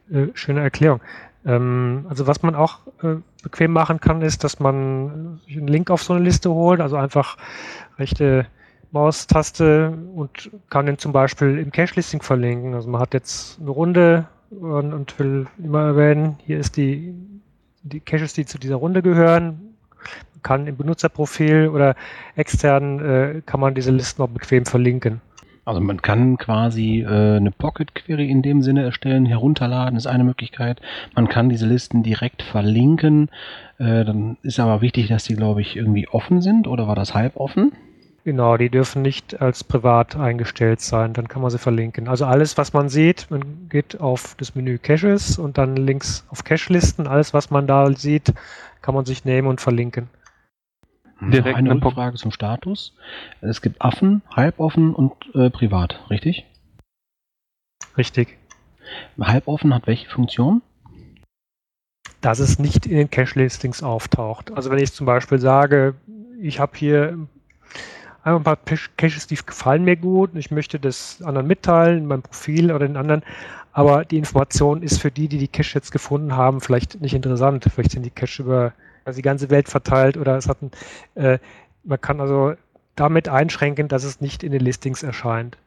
die äh, schöne Erklärung. Ähm, also was man auch äh, bequem machen kann, ist, dass man sich einen Link auf so eine Liste holt, also einfach rechte Maustaste und kann den zum Beispiel im Cache-Listing verlinken. Also man hat jetzt eine Runde und, und will immer erwähnen, hier ist die, die Caches, die zu dieser Runde gehören, kann im Benutzerprofil oder extern äh, kann man diese Listen auch bequem verlinken. Also man kann quasi äh, eine Pocket Query in dem Sinne erstellen, herunterladen ist eine Möglichkeit. Man kann diese Listen direkt verlinken. Äh, dann ist aber wichtig, dass die, glaube ich, irgendwie offen sind oder war das halb offen? Genau, die dürfen nicht als privat eingestellt sein, dann kann man sie verlinken. Also alles, was man sieht, man geht auf das Menü Caches und dann links auf Cache-Listen, alles, was man da sieht, kann man sich nehmen und verlinken. Direkt eine Frage zum Status. Es gibt Affen, halboffen und äh, privat, richtig? Richtig. Halboffen hat welche Funktion? Dass es nicht in den Cache-Listings auftaucht. Also wenn ich zum Beispiel sage, ich habe hier ein paar Caches, die gefallen mir gut und ich möchte das anderen mitteilen, in meinem Profil oder den anderen, aber die Information ist für die, die die Cache jetzt gefunden haben, vielleicht nicht interessant. Vielleicht sind die Cache über also die ganze Welt verteilt oder es hat ein, äh, man kann also damit einschränken, dass es nicht in den Listings erscheint.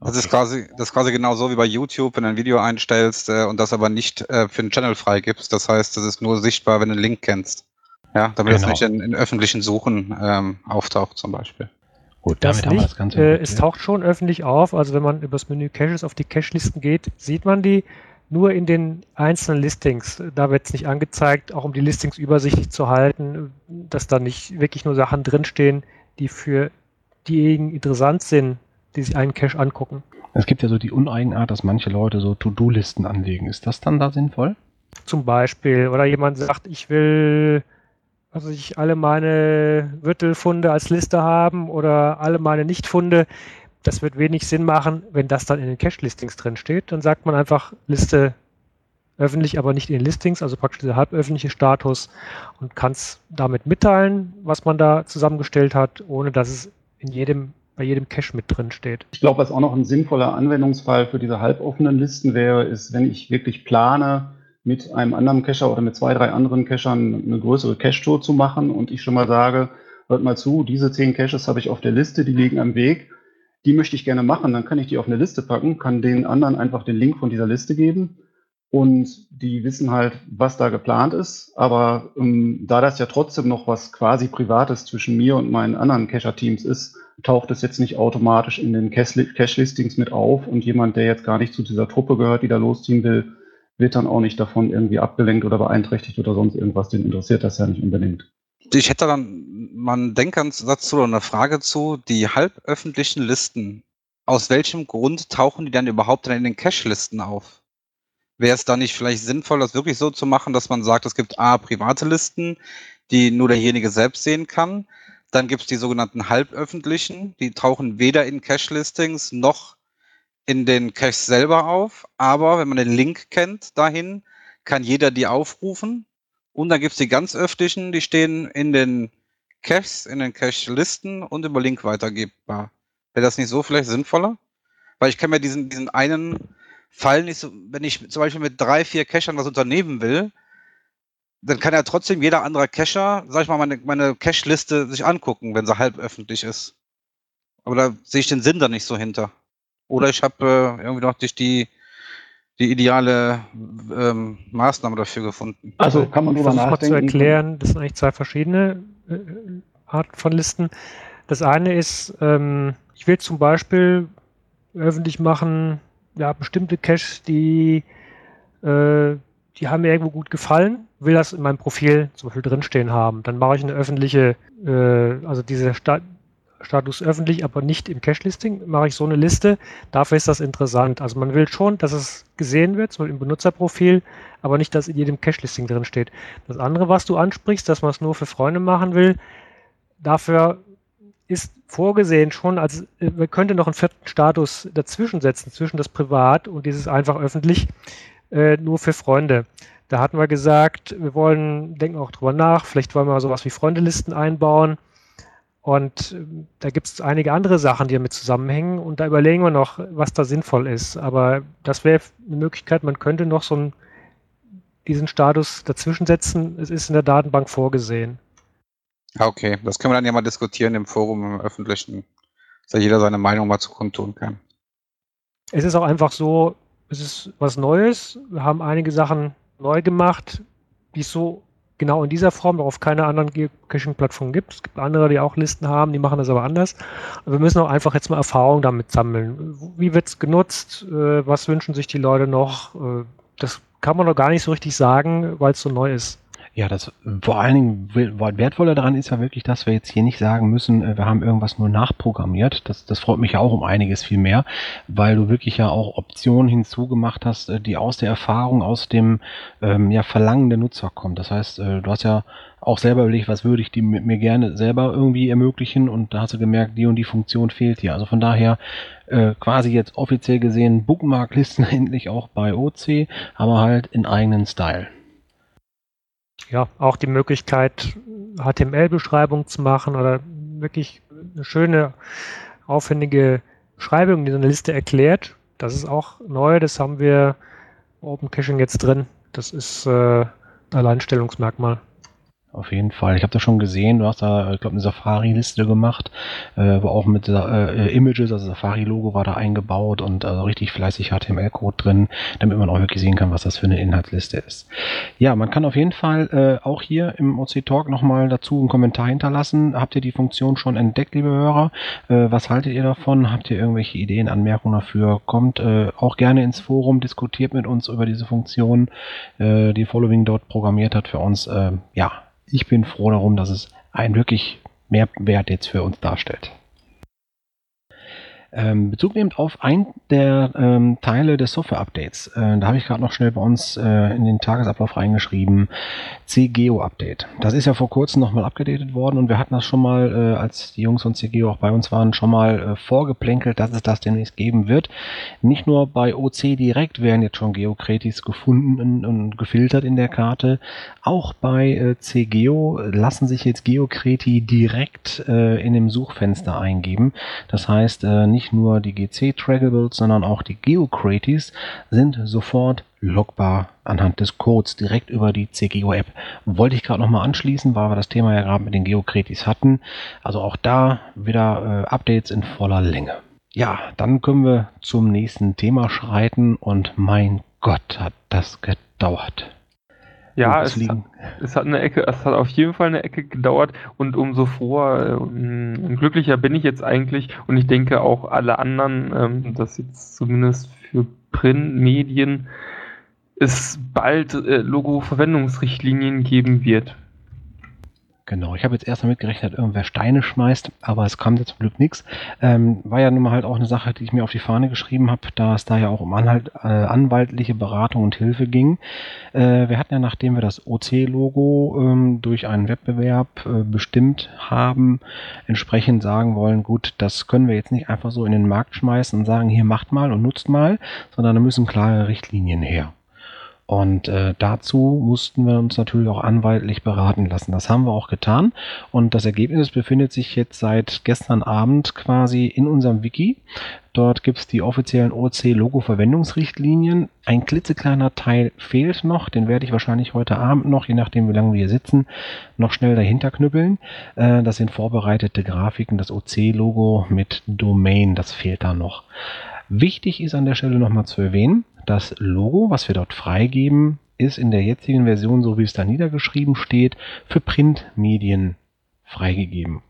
Das ist quasi, das ist quasi genau so wie bei YouTube, wenn du ein Video einstellst äh, und das aber nicht äh, für einen Channel freigibst. Das heißt, das ist nur sichtbar, wenn du einen Link kennst. Ja, damit genau. es nicht in, in öffentlichen Suchen ähm, auftaucht, zum Beispiel. Gut, damit das haben wir das Ganze. Äh, es taucht schon öffentlich auf. Also wenn man übers Menü Caches auf die Cache-Listen geht, sieht man die nur in den einzelnen Listings. Da wird es nicht angezeigt, auch um die Listings übersichtlich zu halten, dass da nicht wirklich nur Sachen drinstehen, die für diejenigen interessant sind, die sich einen Cache angucken. Es gibt ja so die Uneigenart, dass manche Leute so To-Do-Listen anlegen. Ist das dann da sinnvoll? Zum Beispiel. Oder jemand sagt, ich will also ich alle meine Wirtelfunde als Liste haben oder alle meine Nichtfunde das wird wenig Sinn machen, wenn das dann in den Cache-Listings drin steht. Dann sagt man einfach Liste öffentlich, aber nicht in den Listings, also praktisch dieser halböffentliche Status und kann es damit mitteilen, was man da zusammengestellt hat, ohne dass es in jedem, bei jedem Cache mit drin steht. Ich glaube, was auch noch ein sinnvoller Anwendungsfall für diese halboffenen Listen wäre, ist, wenn ich wirklich plane, mit einem anderen Cacher oder mit zwei, drei anderen Cachern eine größere Cache-Tour zu machen und ich schon mal sage, hört mal zu, diese zehn Caches habe ich auf der Liste, die liegen am Weg die möchte ich gerne machen, dann kann ich die auf eine Liste packen, kann den anderen einfach den Link von dieser Liste geben und die wissen halt, was da geplant ist. Aber ähm, da das ja trotzdem noch was quasi Privates zwischen mir und meinen anderen Cacher-Teams ist, taucht es jetzt nicht automatisch in den Cache-Listings mit auf und jemand, der jetzt gar nicht zu dieser Truppe gehört, die da losziehen will, wird dann auch nicht davon irgendwie abgelenkt oder beeinträchtigt oder sonst irgendwas. Den interessiert das ja nicht unbedingt. Ich hätte dann mal einen Denkansatz oder eine Frage zu. Die halböffentlichen Listen, aus welchem Grund tauchen die dann überhaupt in den Cache-Listen auf? Wäre es da nicht vielleicht sinnvoll, das wirklich so zu machen, dass man sagt, es gibt A, private Listen, die nur derjenige selbst sehen kann. Dann gibt es die sogenannten halböffentlichen, die tauchen weder in Cache-Listings noch in den Caches selber auf. Aber wenn man den Link kennt dahin, kann jeder die aufrufen. Und dann gibt es die ganz öffentlichen, die stehen in den Caches, in den Cache-Listen und über Link weitergebbar. Wäre das nicht so vielleicht sinnvoller? Weil ich kann mir diesen, diesen einen Fall nicht so, wenn ich zum Beispiel mit drei, vier Cachern was unternehmen will, dann kann ja trotzdem jeder andere Cacher, sag ich mal, meine, meine Cache-Liste sich angucken, wenn sie halb öffentlich ist. Aber da sehe ich den Sinn da nicht so hinter. Oder ich habe äh, irgendwie noch nicht die, die ideale ähm, Maßnahme dafür gefunden. Also kann man drüber nachdenken. Mal zu erklären, das sind eigentlich zwei verschiedene äh, Arten von Listen. Das eine ist, ähm, ich will zum Beispiel öffentlich machen, ja, bestimmte Caches, die, äh, die haben mir irgendwo gut gefallen, will das in meinem Profil zum Beispiel drinstehen haben. Dann mache ich eine öffentliche, äh, also dieser Sta Status öffentlich, aber nicht im Cache-Listing, mache ich so eine Liste. Dafür ist das interessant. Also man will schon, dass es gesehen wird, Beispiel im Benutzerprofil, aber nicht, dass in jedem Cache-Listing drin steht. Das andere, was du ansprichst, dass man es nur für Freunde machen will, dafür ist vorgesehen schon, als äh, man könnte noch einen vierten Status dazwischen setzen, zwischen das Privat und dieses einfach öffentlich, äh, nur für Freunde. Da hatten wir gesagt, wir wollen, denken auch drüber nach, vielleicht wollen wir sowas wie Freundelisten einbauen. Und äh, da gibt es einige andere Sachen, die damit zusammenhängen. Und da überlegen wir noch, was da sinnvoll ist. Aber das wäre eine Möglichkeit, man könnte noch so einen, diesen Status dazwischen setzen. Es ist in der Datenbank vorgesehen. Okay, das können wir dann ja mal diskutieren im Forum, im öffentlichen, dass da jeder seine Meinung mal zu kundtun kann. Es ist auch einfach so, es ist was Neues. Wir haben einige Sachen neu gemacht, die es so genau in dieser Form auf keiner anderen Geocaching-Plattform gibt. Es gibt andere, die auch Listen haben, die machen das aber anders. Und wir müssen auch einfach jetzt mal Erfahrung damit sammeln. Wie wird es genutzt? Äh, was wünschen sich die Leute noch? Äh, das kann man noch gar nicht so richtig sagen, weil es so neu ist. Ja, das vor allen Dingen wertvoller daran ist ja wirklich, dass wir jetzt hier nicht sagen müssen, äh, wir haben irgendwas nur nachprogrammiert. Das, das freut mich ja auch um einiges viel mehr, weil du wirklich ja auch Optionen hinzugemacht hast, äh, die aus der Erfahrung, aus dem ähm, ja, Verlangen der Nutzer kommen. Das heißt, äh, du hast ja auch selber überlegt, was würde ich die mit mir gerne selber irgendwie ermöglichen und da hast du gemerkt, die und die Funktion fehlt hier. Also von daher äh, quasi jetzt offiziell gesehen Bookmarklisten *laughs* endlich auch bei OC, aber halt in eigenen Style ja, auch die Möglichkeit, HTML-Beschreibung zu machen oder wirklich eine schöne, aufwendige Beschreibung, die so eine Liste erklärt. Das ist auch neu, das haben wir Open Caching jetzt drin. Das ist äh, ein Alleinstellungsmerkmal. Auf jeden Fall. Ich habe das schon gesehen. Du hast da, ich glaube, eine Safari-Liste gemacht, äh, wo auch mit äh, Images, also Safari-Logo war da eingebaut und also richtig fleißig HTML-Code drin, damit man auch wirklich sehen kann, was das für eine Inhaltsliste ist. Ja, man kann auf jeden Fall äh, auch hier im OC Talk nochmal dazu einen Kommentar hinterlassen. Habt ihr die Funktion schon entdeckt, liebe Hörer? Äh, was haltet ihr davon? Habt ihr irgendwelche Ideen, Anmerkungen dafür? Kommt äh, auch gerne ins Forum, diskutiert mit uns über diese Funktion, äh, die Following dort programmiert hat für uns. Äh, ja, ich bin froh darum, dass es einen wirklich Mehrwert jetzt für uns darstellt. Ähm, Bezug nehmend auf ein der ähm, Teile des Software-Updates, äh, da habe ich gerade noch schnell bei uns äh, in den Tagesablauf reingeschrieben, CGO-Update. Das ist ja vor kurzem nochmal abgedatet worden und wir hatten das schon mal, äh, als die Jungs von CGO auch bei uns waren, schon mal äh, vorgeplänkelt, dass es das demnächst geben wird. Nicht nur bei OC direkt werden jetzt schon Geocretis gefunden und gefiltert in der Karte, auch bei äh, CGO lassen sich jetzt Geocreti direkt äh, in dem Suchfenster eingeben. Das heißt, äh, nicht nur die GC-Trackables, sondern auch die Geocrates sind sofort logbar anhand des Codes direkt über die CGO-App. Wollte ich gerade nochmal anschließen, weil wir das Thema ja gerade mit den Geocrates hatten. Also auch da wieder äh, Updates in voller Länge. Ja, dann können wir zum nächsten Thema schreiten und mein Gott, hat das gedauert. Ja, es hat, es hat, eine Ecke, es hat auf jeden Fall eine Ecke gedauert und umso froher und ähm, glücklicher bin ich jetzt eigentlich und ich denke auch alle anderen, ähm, dass jetzt zumindest für Printmedien es bald äh, Logo-Verwendungsrichtlinien geben wird. Genau, ich habe jetzt erst damit gerechnet, irgendwer Steine schmeißt, aber es kam jetzt zum Glück nichts. Ähm, war ja nun mal halt auch eine Sache, die ich mir auf die Fahne geschrieben habe, da es da ja auch um Anhalt, äh, anwaltliche Beratung und Hilfe ging. Äh, wir hatten ja, nachdem wir das OC-Logo ähm, durch einen Wettbewerb äh, bestimmt haben, entsprechend sagen wollen, gut, das können wir jetzt nicht einfach so in den Markt schmeißen und sagen, hier macht mal und nutzt mal, sondern da müssen klare Richtlinien her. Und äh, dazu mussten wir uns natürlich auch anwaltlich beraten lassen. Das haben wir auch getan. Und das Ergebnis befindet sich jetzt seit gestern Abend quasi in unserem Wiki. Dort gibt es die offiziellen OC-Logo-Verwendungsrichtlinien. Ein klitzekleiner Teil fehlt noch. Den werde ich wahrscheinlich heute Abend noch, je nachdem wie lange wir hier sitzen, noch schnell dahinter knüppeln. Äh, das sind vorbereitete Grafiken, das OC-Logo mit Domain. Das fehlt da noch. Wichtig ist an der Stelle nochmal zu erwähnen, das Logo, was wir dort freigeben, ist in der jetzigen Version, so wie es da niedergeschrieben steht, für Printmedien freigegeben.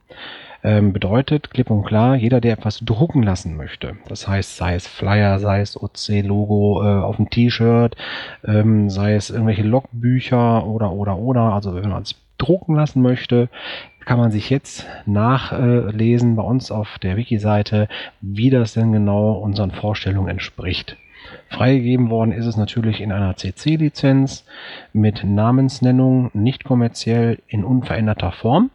Ähm, bedeutet klipp und klar, jeder, der etwas drucken lassen möchte, das heißt, sei es Flyer, sei es OC-Logo äh, auf dem T-Shirt, ähm, sei es irgendwelche Logbücher oder, oder, oder, also wenn man es drucken lassen möchte, kann man sich jetzt nachlesen bei uns auf der Wiki-Seite, wie das denn genau unseren Vorstellungen entspricht. Freigegeben worden ist es natürlich in einer CC-Lizenz mit Namensnennung, nicht kommerziell in unveränderter Form.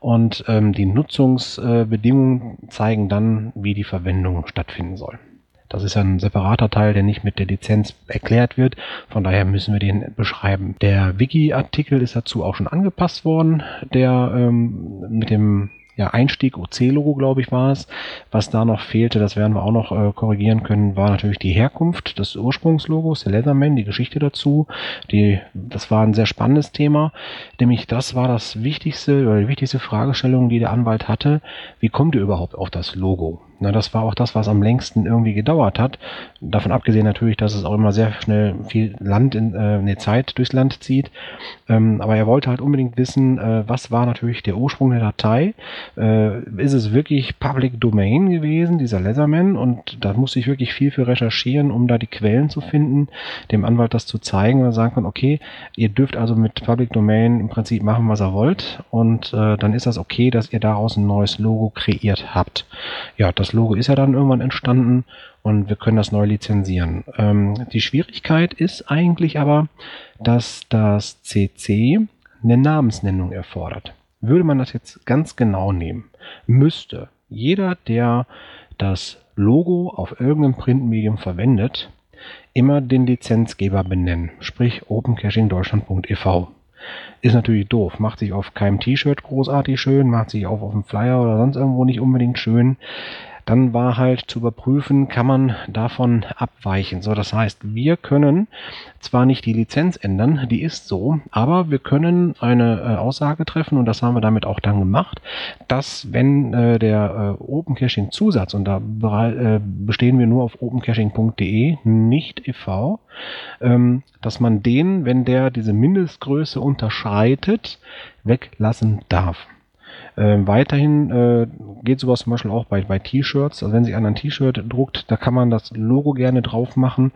Und ähm, die Nutzungsbedingungen äh, zeigen dann, wie die Verwendung stattfinden soll. Das ist ein separater Teil, der nicht mit der Lizenz erklärt wird. Von daher müssen wir den beschreiben. Der Wiki-Artikel ist dazu auch schon angepasst worden, der ähm, mit dem ja, Einstieg OC-Logo, glaube ich, war es. Was da noch fehlte, das werden wir auch noch äh, korrigieren können, war natürlich die Herkunft des Ursprungslogos, der Leatherman, die Geschichte dazu. Die, das war ein sehr spannendes Thema, nämlich das war das wichtigste oder die wichtigste Fragestellung, die der Anwalt hatte. Wie kommt ihr überhaupt auf das Logo? Na, das war auch das, was am längsten irgendwie gedauert hat. Davon abgesehen natürlich, dass es auch immer sehr schnell viel Land in äh, Zeit durchs Land zieht. Ähm, aber er wollte halt unbedingt wissen, äh, was war natürlich der Ursprung der Datei. Äh, ist es wirklich Public Domain gewesen, dieser Leatherman? Und da musste ich wirklich viel für recherchieren, um da die Quellen zu finden, dem Anwalt das zu zeigen und sagen kann, okay, ihr dürft also mit Public Domain im Prinzip machen, was ihr wollt. Und äh, dann ist das okay, dass ihr daraus ein neues Logo kreiert habt. Ja, das das Logo ist ja dann irgendwann entstanden und wir können das neu lizenzieren. Ähm, die Schwierigkeit ist eigentlich aber, dass das CC eine Namensnennung erfordert. Würde man das jetzt ganz genau nehmen, müsste jeder, der das Logo auf irgendeinem Printmedium verwendet, immer den Lizenzgeber benennen, sprich opencachingdeutschland.ev. Ist natürlich doof, macht sich auf keinem T-Shirt großartig schön, macht sich auch auf dem Flyer oder sonst irgendwo nicht unbedingt schön dann war halt zu überprüfen, kann man davon abweichen. So, das heißt, wir können zwar nicht die Lizenz ändern, die ist so, aber wir können eine äh, Aussage treffen und das haben wir damit auch dann gemacht, dass wenn äh, der äh, Open Caching Zusatz und da äh, bestehen wir nur auf opencaching.de, nicht e.V., ähm, dass man den, wenn der diese Mindestgröße unterschreitet, weglassen darf. Ähm, weiterhin äh, geht sowas zum Beispiel auch bei, bei T-Shirts. Also wenn sich einer ein T-Shirt druckt, da kann man das Logo gerne drauf machen,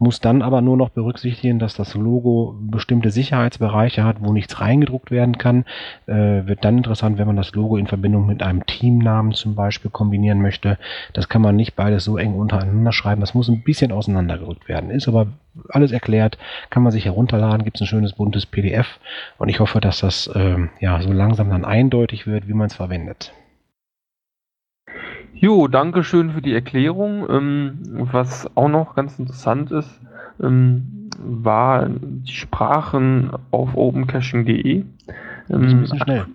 muss dann aber nur noch berücksichtigen, dass das Logo bestimmte Sicherheitsbereiche hat, wo nichts reingedruckt werden kann. Äh, wird dann interessant, wenn man das Logo in Verbindung mit einem Teamnamen zum Beispiel kombinieren möchte. Das kann man nicht beides so eng untereinander schreiben. Das muss ein bisschen auseinandergerückt werden. Ist aber alles erklärt, kann man sich herunterladen, gibt es ein schönes buntes PDF und ich hoffe, dass das äh, ja so langsam dann eindeutig wird, wie man es verwendet. Jo, danke schön für die Erklärung. Ähm, was auch noch ganz interessant ist, ähm, war die Sprachen auf opencaching.de. Ähm, schnell.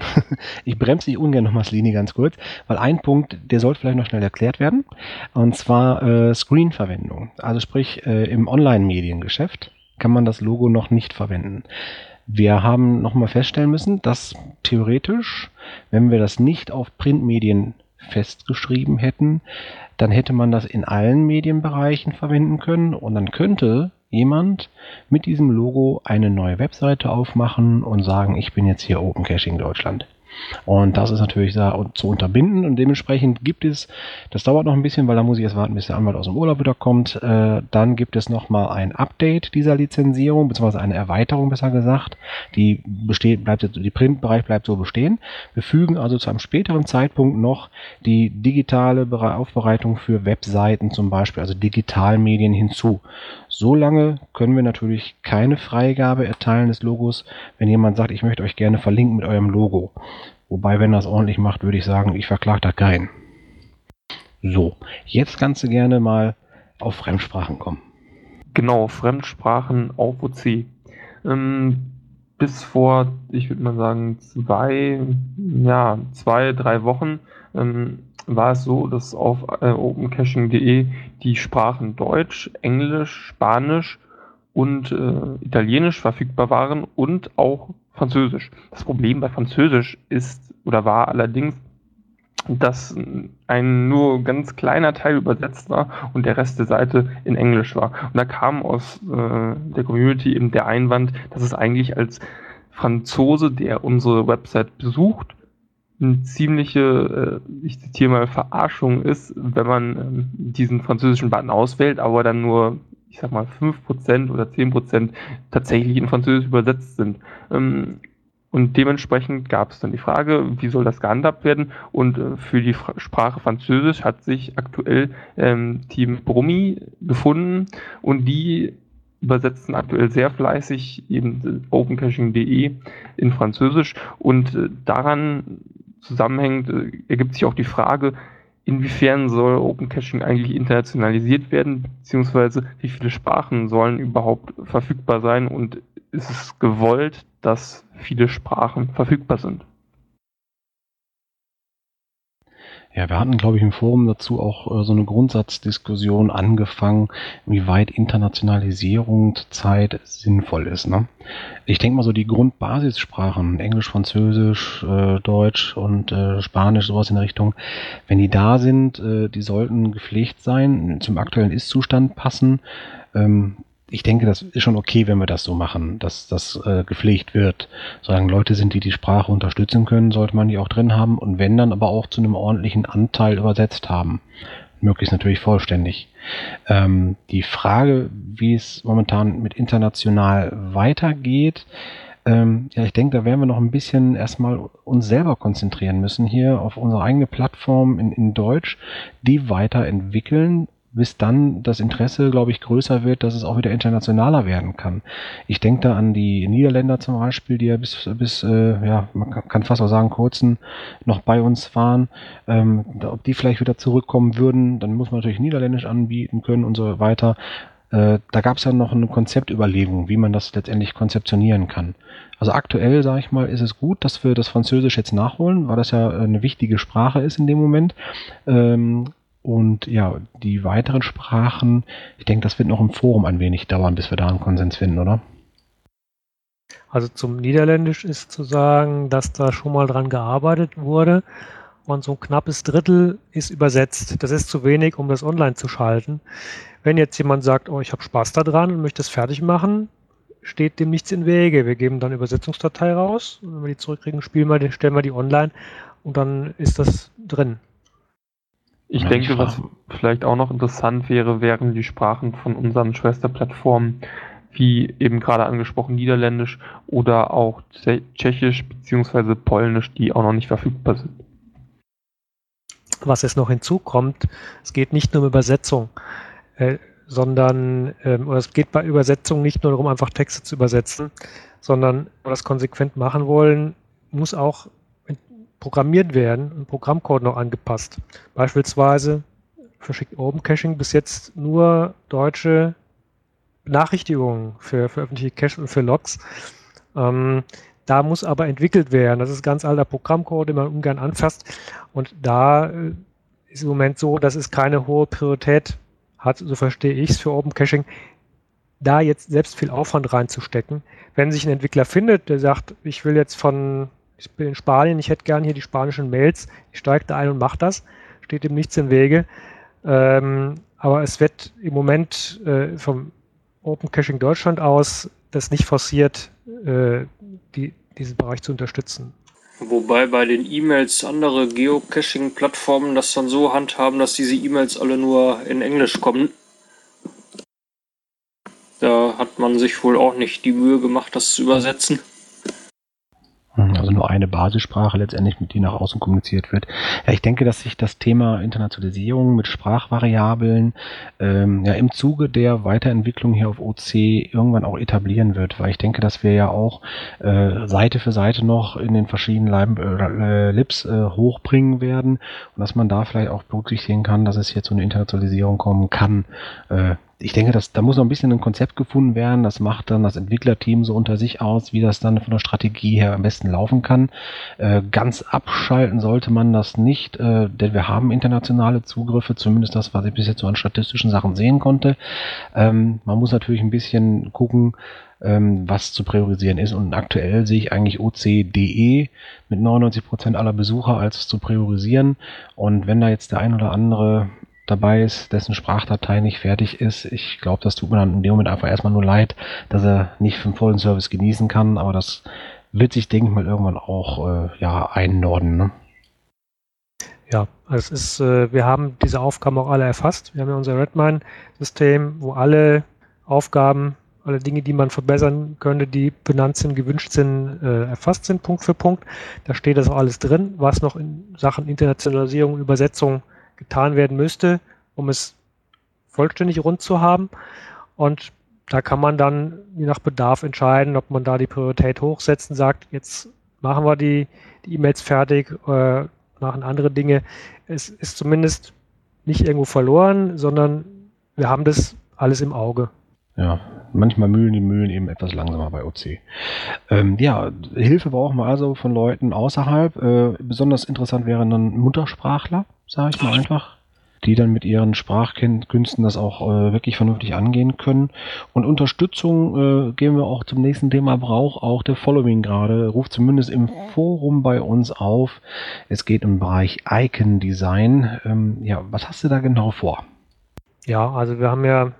*laughs* ich bremse dich ungern nochmal, Slini, ganz kurz, weil ein Punkt, der sollte vielleicht noch schnell erklärt werden, und zwar äh, Screen-Verwendung. Also sprich, äh, im Online-Mediengeschäft kann man das Logo noch nicht verwenden. Wir haben nochmal feststellen müssen, dass theoretisch, wenn wir das nicht auf Printmedien festgeschrieben hätten, dann hätte man das in allen Medienbereichen verwenden können und dann könnte jemand mit diesem Logo eine neue Webseite aufmachen und sagen, ich bin jetzt hier Open Caching Deutschland. Und das ist natürlich da zu unterbinden und dementsprechend gibt es, das dauert noch ein bisschen, weil da muss ich erst warten, bis der Anwalt aus dem Urlaub wieder kommt. Äh, dann gibt es nochmal ein Update dieser Lizenzierung, beziehungsweise eine Erweiterung besser gesagt. Die besteht, bleibt, die Printbereich bleibt so bestehen. Wir fügen also zu einem späteren Zeitpunkt noch die digitale Aufbereitung für Webseiten zum Beispiel, also Digitalmedien hinzu. Solange können wir natürlich keine Freigabe erteilen des Logos, wenn jemand sagt, ich möchte euch gerne verlinken mit eurem Logo. Wobei, wenn er es ordentlich macht, würde ich sagen, ich verklage da keinen. So, jetzt kannst du gerne mal auf Fremdsprachen kommen. Genau, Fremdsprachen auf OC. Ähm, bis vor, ich würde mal sagen, zwei, ja, zwei, drei Wochen ähm, war es so, dass auf äh, opencaching.de die Sprachen Deutsch, Englisch, Spanisch und äh, Italienisch verfügbar waren und auch Französisch. Das Problem bei Französisch ist oder war allerdings, dass ein nur ganz kleiner Teil übersetzt war und der Rest der Seite in Englisch war. Und da kam aus äh, der Community eben der Einwand, dass es eigentlich als Franzose, der unsere Website besucht, eine ziemliche, äh, ich zitiere mal, Verarschung ist, wenn man äh, diesen französischen Button auswählt, aber dann nur ich sag mal, 5% oder 10% tatsächlich in Französisch übersetzt sind. Ähm, und dementsprechend gab es dann die Frage, wie soll das gehandhabt werden? Und äh, für die Sprache Französisch hat sich aktuell ähm, Team Brummi gefunden und die übersetzen aktuell sehr fleißig eben opencaching.de in Französisch und äh, daran zusammenhängend äh, ergibt sich auch die Frage, inwiefern soll Open Caching eigentlich internationalisiert werden, beziehungsweise wie viele Sprachen sollen überhaupt verfügbar sein und ist es gewollt, dass viele Sprachen verfügbar sind? Ja, wir hatten, glaube ich, im Forum dazu auch äh, so eine Grundsatzdiskussion angefangen, wie weit Internationalisierung zurzeit sinnvoll ist. Ne? Ich denke mal so die Grundbasissprachen, Englisch, Französisch, äh, Deutsch und äh, Spanisch, sowas in der Richtung, wenn die da sind, äh, die sollten gepflegt sein, zum aktuellen Ist-Zustand passen. Ähm, ich denke, das ist schon okay, wenn wir das so machen, dass das äh, gepflegt wird. Sagen Leute sind, die die Sprache unterstützen können, sollte man die auch drin haben und wenn dann aber auch zu einem ordentlichen Anteil übersetzt haben. Möglichst natürlich vollständig. Ähm, die Frage, wie es momentan mit international weitergeht, ähm, ja, ich denke, da werden wir noch ein bisschen erstmal uns selber konzentrieren müssen, hier auf unsere eigene Plattform in, in Deutsch, die weiterentwickeln bis dann das Interesse, glaube ich, größer wird, dass es auch wieder internationaler werden kann. Ich denke da an die Niederländer zum Beispiel, die ja bis, bis äh, ja, man kann fast auch sagen, kurzen noch bei uns waren. Ähm, ob die vielleicht wieder zurückkommen würden, dann muss man natürlich Niederländisch anbieten können und so weiter. Äh, da gab es ja noch eine Konzeptüberlegung, wie man das letztendlich konzeptionieren kann. Also aktuell, sage ich mal, ist es gut, dass wir das Französisch jetzt nachholen, weil das ja eine wichtige Sprache ist in dem Moment. Ähm, und ja, die weiteren Sprachen, ich denke, das wird noch im Forum ein wenig dauern, bis wir da einen Konsens finden, oder? Also zum Niederländisch ist zu sagen, dass da schon mal dran gearbeitet wurde und so ein knappes Drittel ist übersetzt. Das ist zu wenig, um das online zu schalten. Wenn jetzt jemand sagt, oh, ich habe Spaß daran und möchte es fertig machen, steht dem nichts im Wege. Wir geben dann Übersetzungsdatei raus und wenn wir die zurückkriegen, spielen wir, stellen wir die online und dann ist das drin. Ich ja, denke, was vielleicht auch noch interessant wäre, wären die Sprachen von unseren Schwesterplattformen, wie eben gerade angesprochen Niederländisch oder auch Tschechisch bzw. Polnisch, die auch noch nicht verfügbar sind. Was jetzt noch hinzukommt, es geht nicht nur um Übersetzung, äh, sondern ähm, oder es geht bei Übersetzung nicht nur darum, einfach Texte zu übersetzen, sondern wenn wir das konsequent machen wollen, muss auch programmiert werden und Programmcode noch angepasst. Beispielsweise verschickt Open Caching bis jetzt nur deutsche Benachrichtigungen für, für öffentliche Cache und für Logs. Ähm, da muss aber entwickelt werden. Das ist ganz alter Programmcode, den man ungern anfasst. Und da äh, ist im Moment so, dass es keine hohe Priorität hat, so verstehe ich es für Open Caching, da jetzt selbst viel Aufwand reinzustecken. Wenn sich ein Entwickler findet, der sagt, ich will jetzt von ich bin in Spanien, ich hätte gern hier die spanischen Mails, ich steige da ein und mache das, steht dem nichts im Wege. Ähm, aber es wird im Moment äh, vom Open Caching Deutschland aus das nicht forciert, äh, die, diesen Bereich zu unterstützen. Wobei bei den E-Mails andere Geocaching-Plattformen das dann so handhaben, dass diese E-Mails alle nur in Englisch kommen. Da hat man sich wohl auch nicht die Mühe gemacht, das zu übersetzen. Nur eine Basissprache letztendlich, mit die nach außen kommuniziert wird. Ja, ich denke, dass sich das Thema Internationalisierung mit Sprachvariablen ähm, ja im Zuge der Weiterentwicklung hier auf OC irgendwann auch etablieren wird, weil ich denke, dass wir ja auch äh, Seite für Seite noch in den verschiedenen Leib, äh, Lips äh, hochbringen werden und dass man da vielleicht auch berücksichtigen kann, dass es jetzt so eine Internationalisierung kommen kann. Äh, ich denke, dass, da muss noch ein bisschen ein Konzept gefunden werden. Das macht dann das Entwicklerteam so unter sich aus, wie das dann von der Strategie her am besten laufen kann. Äh, ganz abschalten sollte man das nicht, äh, denn wir haben internationale Zugriffe, zumindest das, was ich bis jetzt so an statistischen Sachen sehen konnte. Ähm, man muss natürlich ein bisschen gucken, ähm, was zu priorisieren ist. Und aktuell sehe ich eigentlich OC.de mit 99 Prozent aller Besucher als zu priorisieren. Und wenn da jetzt der ein oder andere dabei ist, dessen Sprachdatei nicht fertig ist. Ich glaube, das tut mir dann in dem Moment einfach erstmal nur leid, dass er nicht den vollen Service genießen kann, aber das wird sich, denke ich mal, irgendwann auch äh, ja, einnorden. Ne? Ja, also es ist, äh, wir haben diese Aufgaben auch alle erfasst. Wir haben ja unser Redmine-System, wo alle Aufgaben, alle Dinge, die man verbessern könnte, die benannt sind, gewünscht sind, äh, erfasst sind, Punkt für Punkt. Da steht das auch alles drin, was noch in Sachen Internationalisierung, Übersetzung getan werden müsste, um es vollständig rund zu haben. Und da kann man dann je nach Bedarf entscheiden, ob man da die Priorität hochsetzt und sagt, jetzt machen wir die E-Mails fertig, äh, machen andere Dinge. Es ist zumindest nicht irgendwo verloren, sondern wir haben das alles im Auge. Ja, manchmal mühlen die Mühlen eben etwas langsamer bei OC. Ähm, ja, Hilfe brauchen wir also von Leuten außerhalb. Äh, besonders interessant wären dann Muttersprachler, sage ich mal einfach, die dann mit ihren Sprachkünsten das auch äh, wirklich vernünftig angehen können. Und Unterstützung äh, gehen wir auch zum nächsten Thema braucht auch der Following gerade, ruft zumindest im Forum bei uns auf. Es geht im Bereich Icon Design. Ähm, ja, was hast du da genau vor? Ja, also wir haben ja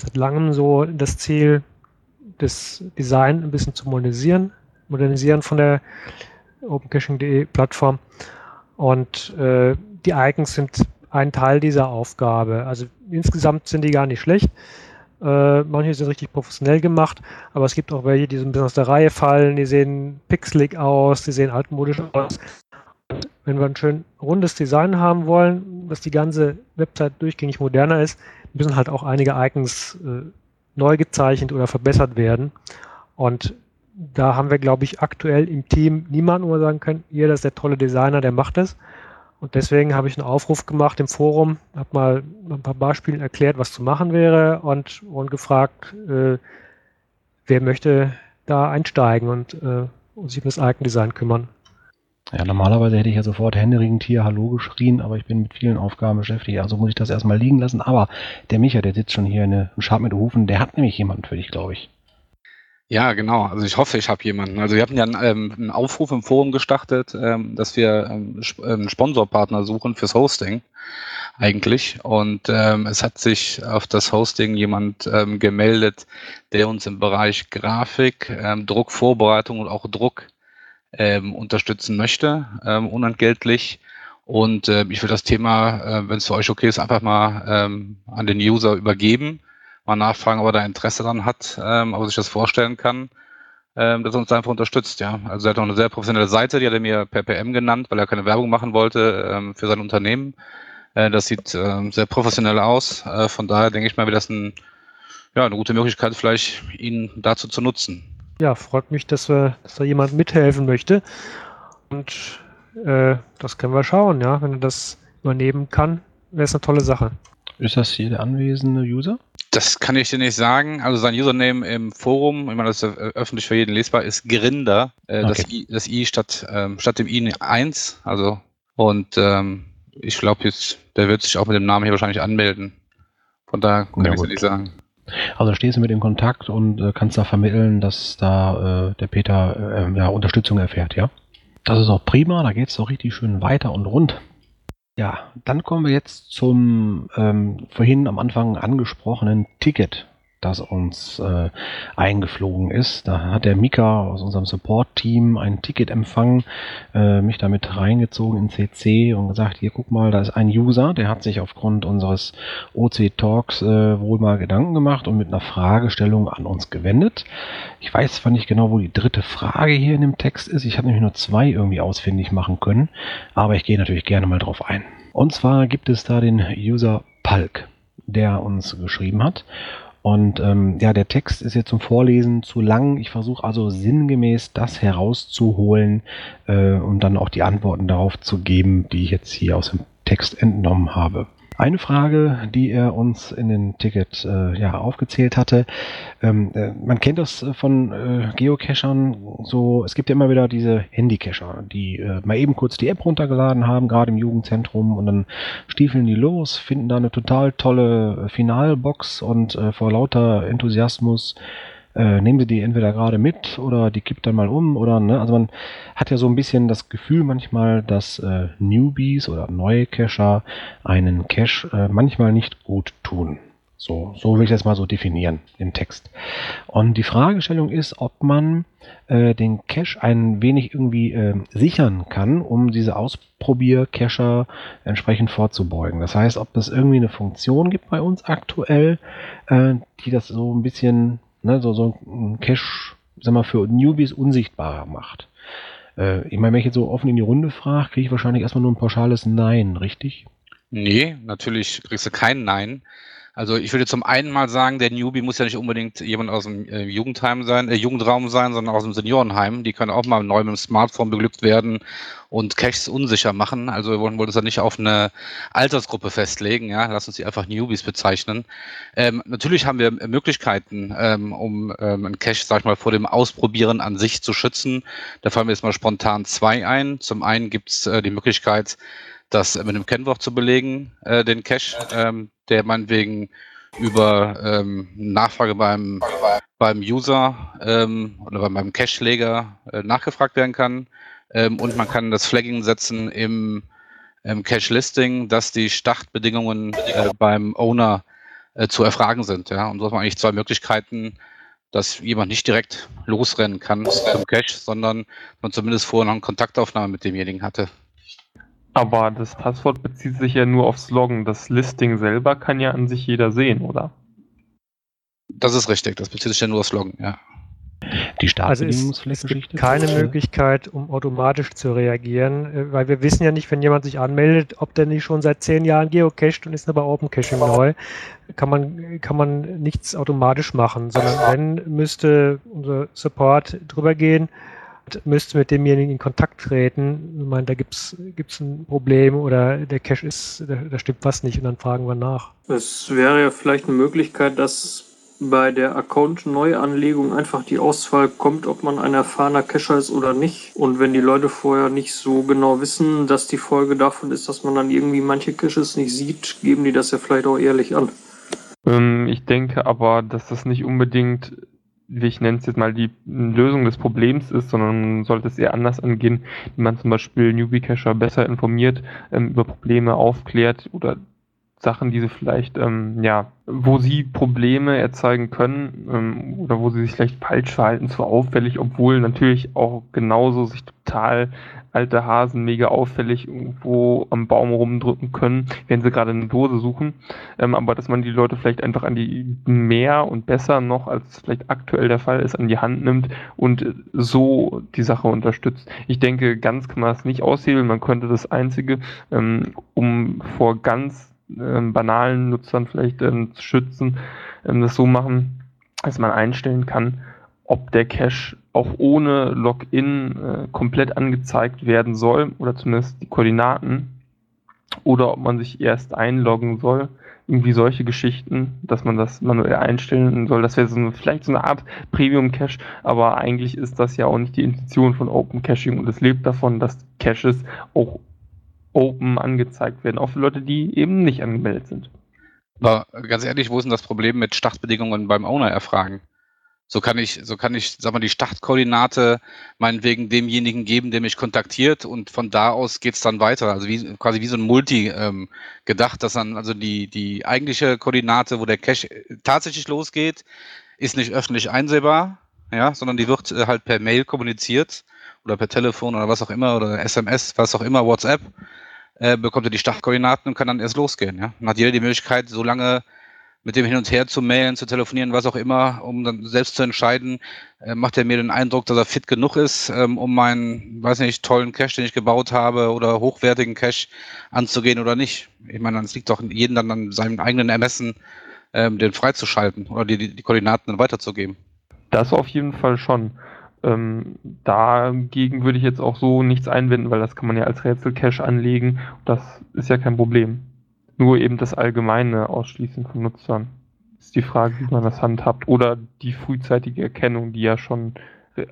seit langem so das Ziel, das Design ein bisschen zu modernisieren, modernisieren von der OpenCaching.de Plattform. Und äh, die Icons sind ein Teil dieser Aufgabe. Also insgesamt sind die gar nicht schlecht. Äh, manche sind richtig professionell gemacht, aber es gibt auch welche, die so ein bisschen aus der Reihe fallen, die sehen pixelig aus, die sehen altmodisch aus. Und wenn wir ein schön rundes Design haben wollen, dass die ganze Website durchgängig moderner ist, müssen halt auch einige Icons äh, neu gezeichnet oder verbessert werden. Und da haben wir, glaube ich, aktuell im Team niemanden, wo wir sagen können, ihr, das ist der tolle Designer, der macht das. Und deswegen habe ich einen Aufruf gemacht im Forum, habe mal ein paar Beispiele erklärt, was zu machen wäre und, und gefragt, äh, wer möchte da einsteigen und, äh, und sich um das Icon-Design kümmern. Ja, normalerweise hätte ich ja sofort händeringend hier Hallo geschrien, aber ich bin mit vielen Aufgaben beschäftigt, also muss ich das erstmal liegen lassen. Aber der Micha, der sitzt schon hier in einem Schab mit Hufen, der hat nämlich jemanden für dich, glaube ich. Ja, genau. Also ich hoffe, ich habe jemanden. Also wir hatten ja einen, ähm, einen Aufruf im Forum gestartet, ähm, dass wir ähm, einen Sponsorpartner suchen fürs Hosting eigentlich. Und ähm, es hat sich auf das Hosting jemand ähm, gemeldet, der uns im Bereich Grafik, ähm, Druckvorbereitung und auch Druck ähm, unterstützen möchte, ähm, unentgeltlich. Und äh, ich will das Thema, äh, wenn es für euch okay ist, einfach mal ähm, an den User übergeben. Mal nachfragen, ob er da Interesse dran hat, ähm, ob er sich das vorstellen kann, ähm, dass er uns einfach unterstützt. Ja, Also er hat auch eine sehr professionelle Seite, die hat er mir per PM genannt, weil er keine Werbung machen wollte ähm, für sein Unternehmen. Äh, das sieht äh, sehr professionell aus. Äh, von daher denke ich mal, wäre das ein, ja, eine gute Möglichkeit, vielleicht ihn dazu zu nutzen ja, freut mich, dass, wir, dass da jemand mithelfen möchte. Und äh, das können wir schauen, ja. Wenn er das übernehmen kann, wäre es eine tolle Sache. Ist das hier der anwesende User? Das kann ich dir nicht sagen. Also sein Username im Forum, ich meine, das ist öffentlich für jeden lesbar, ist Grinder. Äh, okay. das, I, das I statt, ähm, statt dem I 1. Also, und ähm, ich glaube jetzt, der wird sich auch mit dem Namen hier wahrscheinlich anmelden. Von daher kann ja, ich es nicht sagen. Also stehst du mit in Kontakt und äh, kannst da vermitteln, dass da äh, der Peter äh, ja, Unterstützung erfährt, ja? Das ist auch prima, da geht es doch richtig schön weiter und rund. Ja, dann kommen wir jetzt zum ähm, vorhin am Anfang angesprochenen Ticket das uns äh, eingeflogen ist. Da hat der Mika aus unserem Support-Team ein Ticket empfangen, äh, mich damit reingezogen in CC und gesagt, hier guck mal, da ist ein User, der hat sich aufgrund unseres OC Talks äh, wohl mal Gedanken gemacht und mit einer Fragestellung an uns gewendet. Ich weiß zwar nicht genau, wo die dritte Frage hier in dem Text ist. Ich habe nämlich nur zwei irgendwie ausfindig machen können, aber ich gehe natürlich gerne mal drauf ein. Und zwar gibt es da den User Palk, der uns geschrieben hat und ähm, ja, der Text ist jetzt zum Vorlesen zu lang. Ich versuche also sinngemäß das herauszuholen äh, und dann auch die Antworten darauf zu geben, die ich jetzt hier aus dem Text entnommen habe. Eine Frage, die er uns in den Ticket äh, ja, aufgezählt hatte. Ähm, äh, man kennt das von äh, Geocachern so, es gibt ja immer wieder diese Handycacher, die äh, mal eben kurz die App runtergeladen haben, gerade im Jugendzentrum und dann stiefeln die los, finden da eine total tolle Finalbox und äh, vor lauter Enthusiasmus äh, nehmen sie die entweder gerade mit oder die kippt dann mal um oder ne, also man hat ja so ein bisschen das Gefühl manchmal, dass äh, Newbies oder neue Cacher einen Cache äh, manchmal nicht gut tun. So, so will ich das mal so definieren im Text. Und die Fragestellung ist, ob man äh, den Cache ein wenig irgendwie äh, sichern kann, um diese Ausprobier-Cacher entsprechend vorzubeugen. Das heißt, ob es irgendwie eine Funktion gibt bei uns aktuell, äh, die das so ein bisschen ne, so, so ein Cache, sag mal, für Newbies unsichtbarer macht. Äh, ich meine, wenn ich jetzt so offen in die Runde frage, kriege ich wahrscheinlich erstmal nur ein pauschales Nein, richtig? Nee, natürlich kriegst du kein Nein. Also ich würde zum einen mal sagen, der Newbie muss ja nicht unbedingt jemand aus dem äh, Jugendheim sein, äh, Jugendraum sein, sondern aus dem Seniorenheim. Die können auch mal neu mit dem Smartphone beglückt werden und Caches unsicher machen. Also wir wollen, wollen uns ja nicht auf eine Altersgruppe festlegen, ja. Lass uns die einfach Newbies bezeichnen. Ähm, natürlich haben wir Möglichkeiten, ähm, um ähm, einen Cache, sag ich mal, vor dem Ausprobieren an sich zu schützen. Da fallen wir jetzt mal spontan zwei ein. Zum einen gibt's äh, die Möglichkeit, das mit einem Kennwort zu belegen, äh, den Cache, ähm, der meinetwegen über ähm, Nachfrage beim, beim User ähm, oder beim Cache-Leger äh, nachgefragt werden kann. Ähm, und man kann das Flagging setzen im, im Cache-Listing, dass die Startbedingungen äh, beim Owner äh, zu erfragen sind. Ja? Und so hat man eigentlich zwei Möglichkeiten, dass jemand nicht direkt losrennen kann zum Cache, sondern man zumindest vorher noch eine Kontaktaufnahme mit demjenigen hatte. Aber das Passwort bezieht sich ja nur aufs Loggen. Das Listing selber kann ja an sich jeder sehen, oder? Das ist richtig, das bezieht sich ja nur aufs Loggen, ja. Die Startbedingungsgeschichte? Also es, es gibt keine Möglichkeit, um automatisch zu reagieren, äh, weil wir wissen ja nicht, wenn jemand sich anmeldet, ob der nicht schon seit zehn Jahren geocached und ist aber Open Caching neu, kann man, kann man nichts automatisch machen, sondern wenn, müsste unser Support drüber gehen, müsste mit demjenigen in Kontakt treten. Ich meine, da gibt es ein Problem oder der Cache ist, da, da stimmt was nicht und dann fragen wir nach. Es wäre ja vielleicht eine Möglichkeit, dass bei der Account-Neuanlegung einfach die Auswahl kommt, ob man ein erfahrener Cacher ist oder nicht. Und wenn die Leute vorher nicht so genau wissen, dass die Folge davon ist, dass man dann irgendwie manche Caches nicht sieht, geben die das ja vielleicht auch ehrlich an. Ähm, ich denke aber, dass das nicht unbedingt ich nenne es jetzt mal, die Lösung des Problems ist, sondern sollte es eher anders angehen, wie man zum Beispiel Newbie-Cacher besser informiert, ähm, über Probleme aufklärt oder Sachen, die sie vielleicht, ähm, ja, wo sie Probleme erzeugen können ähm, oder wo sie sich vielleicht falsch verhalten, zu auffällig, obwohl natürlich auch genauso sich total alte Hasen mega auffällig irgendwo am Baum rumdrücken können, wenn sie gerade eine Dose suchen. Ähm, aber dass man die Leute vielleicht einfach an die mehr und besser noch, als vielleicht aktuell der Fall ist, an die Hand nimmt und so die Sache unterstützt. Ich denke, ganz kann man das nicht aushebeln. Man könnte das Einzige, ähm, um vor ganz ähm, banalen Nutzern vielleicht ähm, zu schützen, ähm, das so machen, dass man einstellen kann, ob der Cache auch ohne Login äh, komplett angezeigt werden soll oder zumindest die Koordinaten oder ob man sich erst einloggen soll. Irgendwie solche Geschichten, dass man das manuell einstellen soll. Das wäre so vielleicht so eine Art Premium-Cache, aber eigentlich ist das ja auch nicht die Intention von Open Caching und es lebt davon, dass Caches auch open angezeigt werden, auch für Leute, die eben nicht angemeldet sind. Aber ganz ehrlich, wo ist denn das Problem mit Startbedingungen beim Owner erfragen? So kann ich, so kann ich, sag mal, die Startkoordinate meinetwegen demjenigen geben, der mich kontaktiert und von da aus geht's dann weiter. Also wie, quasi wie so ein Multi ähm, gedacht, dass dann also die, die eigentliche Koordinate, wo der Cache tatsächlich losgeht, ist nicht öffentlich einsehbar, ja, sondern die wird äh, halt per Mail kommuniziert oder per Telefon oder was auch immer oder SMS, was auch immer, WhatsApp, äh, bekommt er die Startkoordinaten und kann dann erst losgehen. Ja? Dann hat jeder die Möglichkeit, so lange mit dem hin und her zu mailen, zu telefonieren, was auch immer, um dann selbst zu entscheiden, äh, macht er mir den Eindruck, dass er fit genug ist, ähm, um meinen, weiß nicht, tollen Cache, den ich gebaut habe, oder hochwertigen Cache anzugehen oder nicht. Ich meine, es liegt doch jedem dann an seinem eigenen Ermessen, ähm, den freizuschalten oder die, die, die Koordinaten dann weiterzugeben. Das auf jeden Fall schon. Ähm, dagegen würde ich jetzt auch so nichts einwenden, weil das kann man ja als Rätsel-Cache anlegen. Das ist ja kein Problem. Nur eben das allgemeine Ausschließen von Nutzern. Ist die Frage, wie man das handhabt. Oder die frühzeitige Erkennung, die ja schon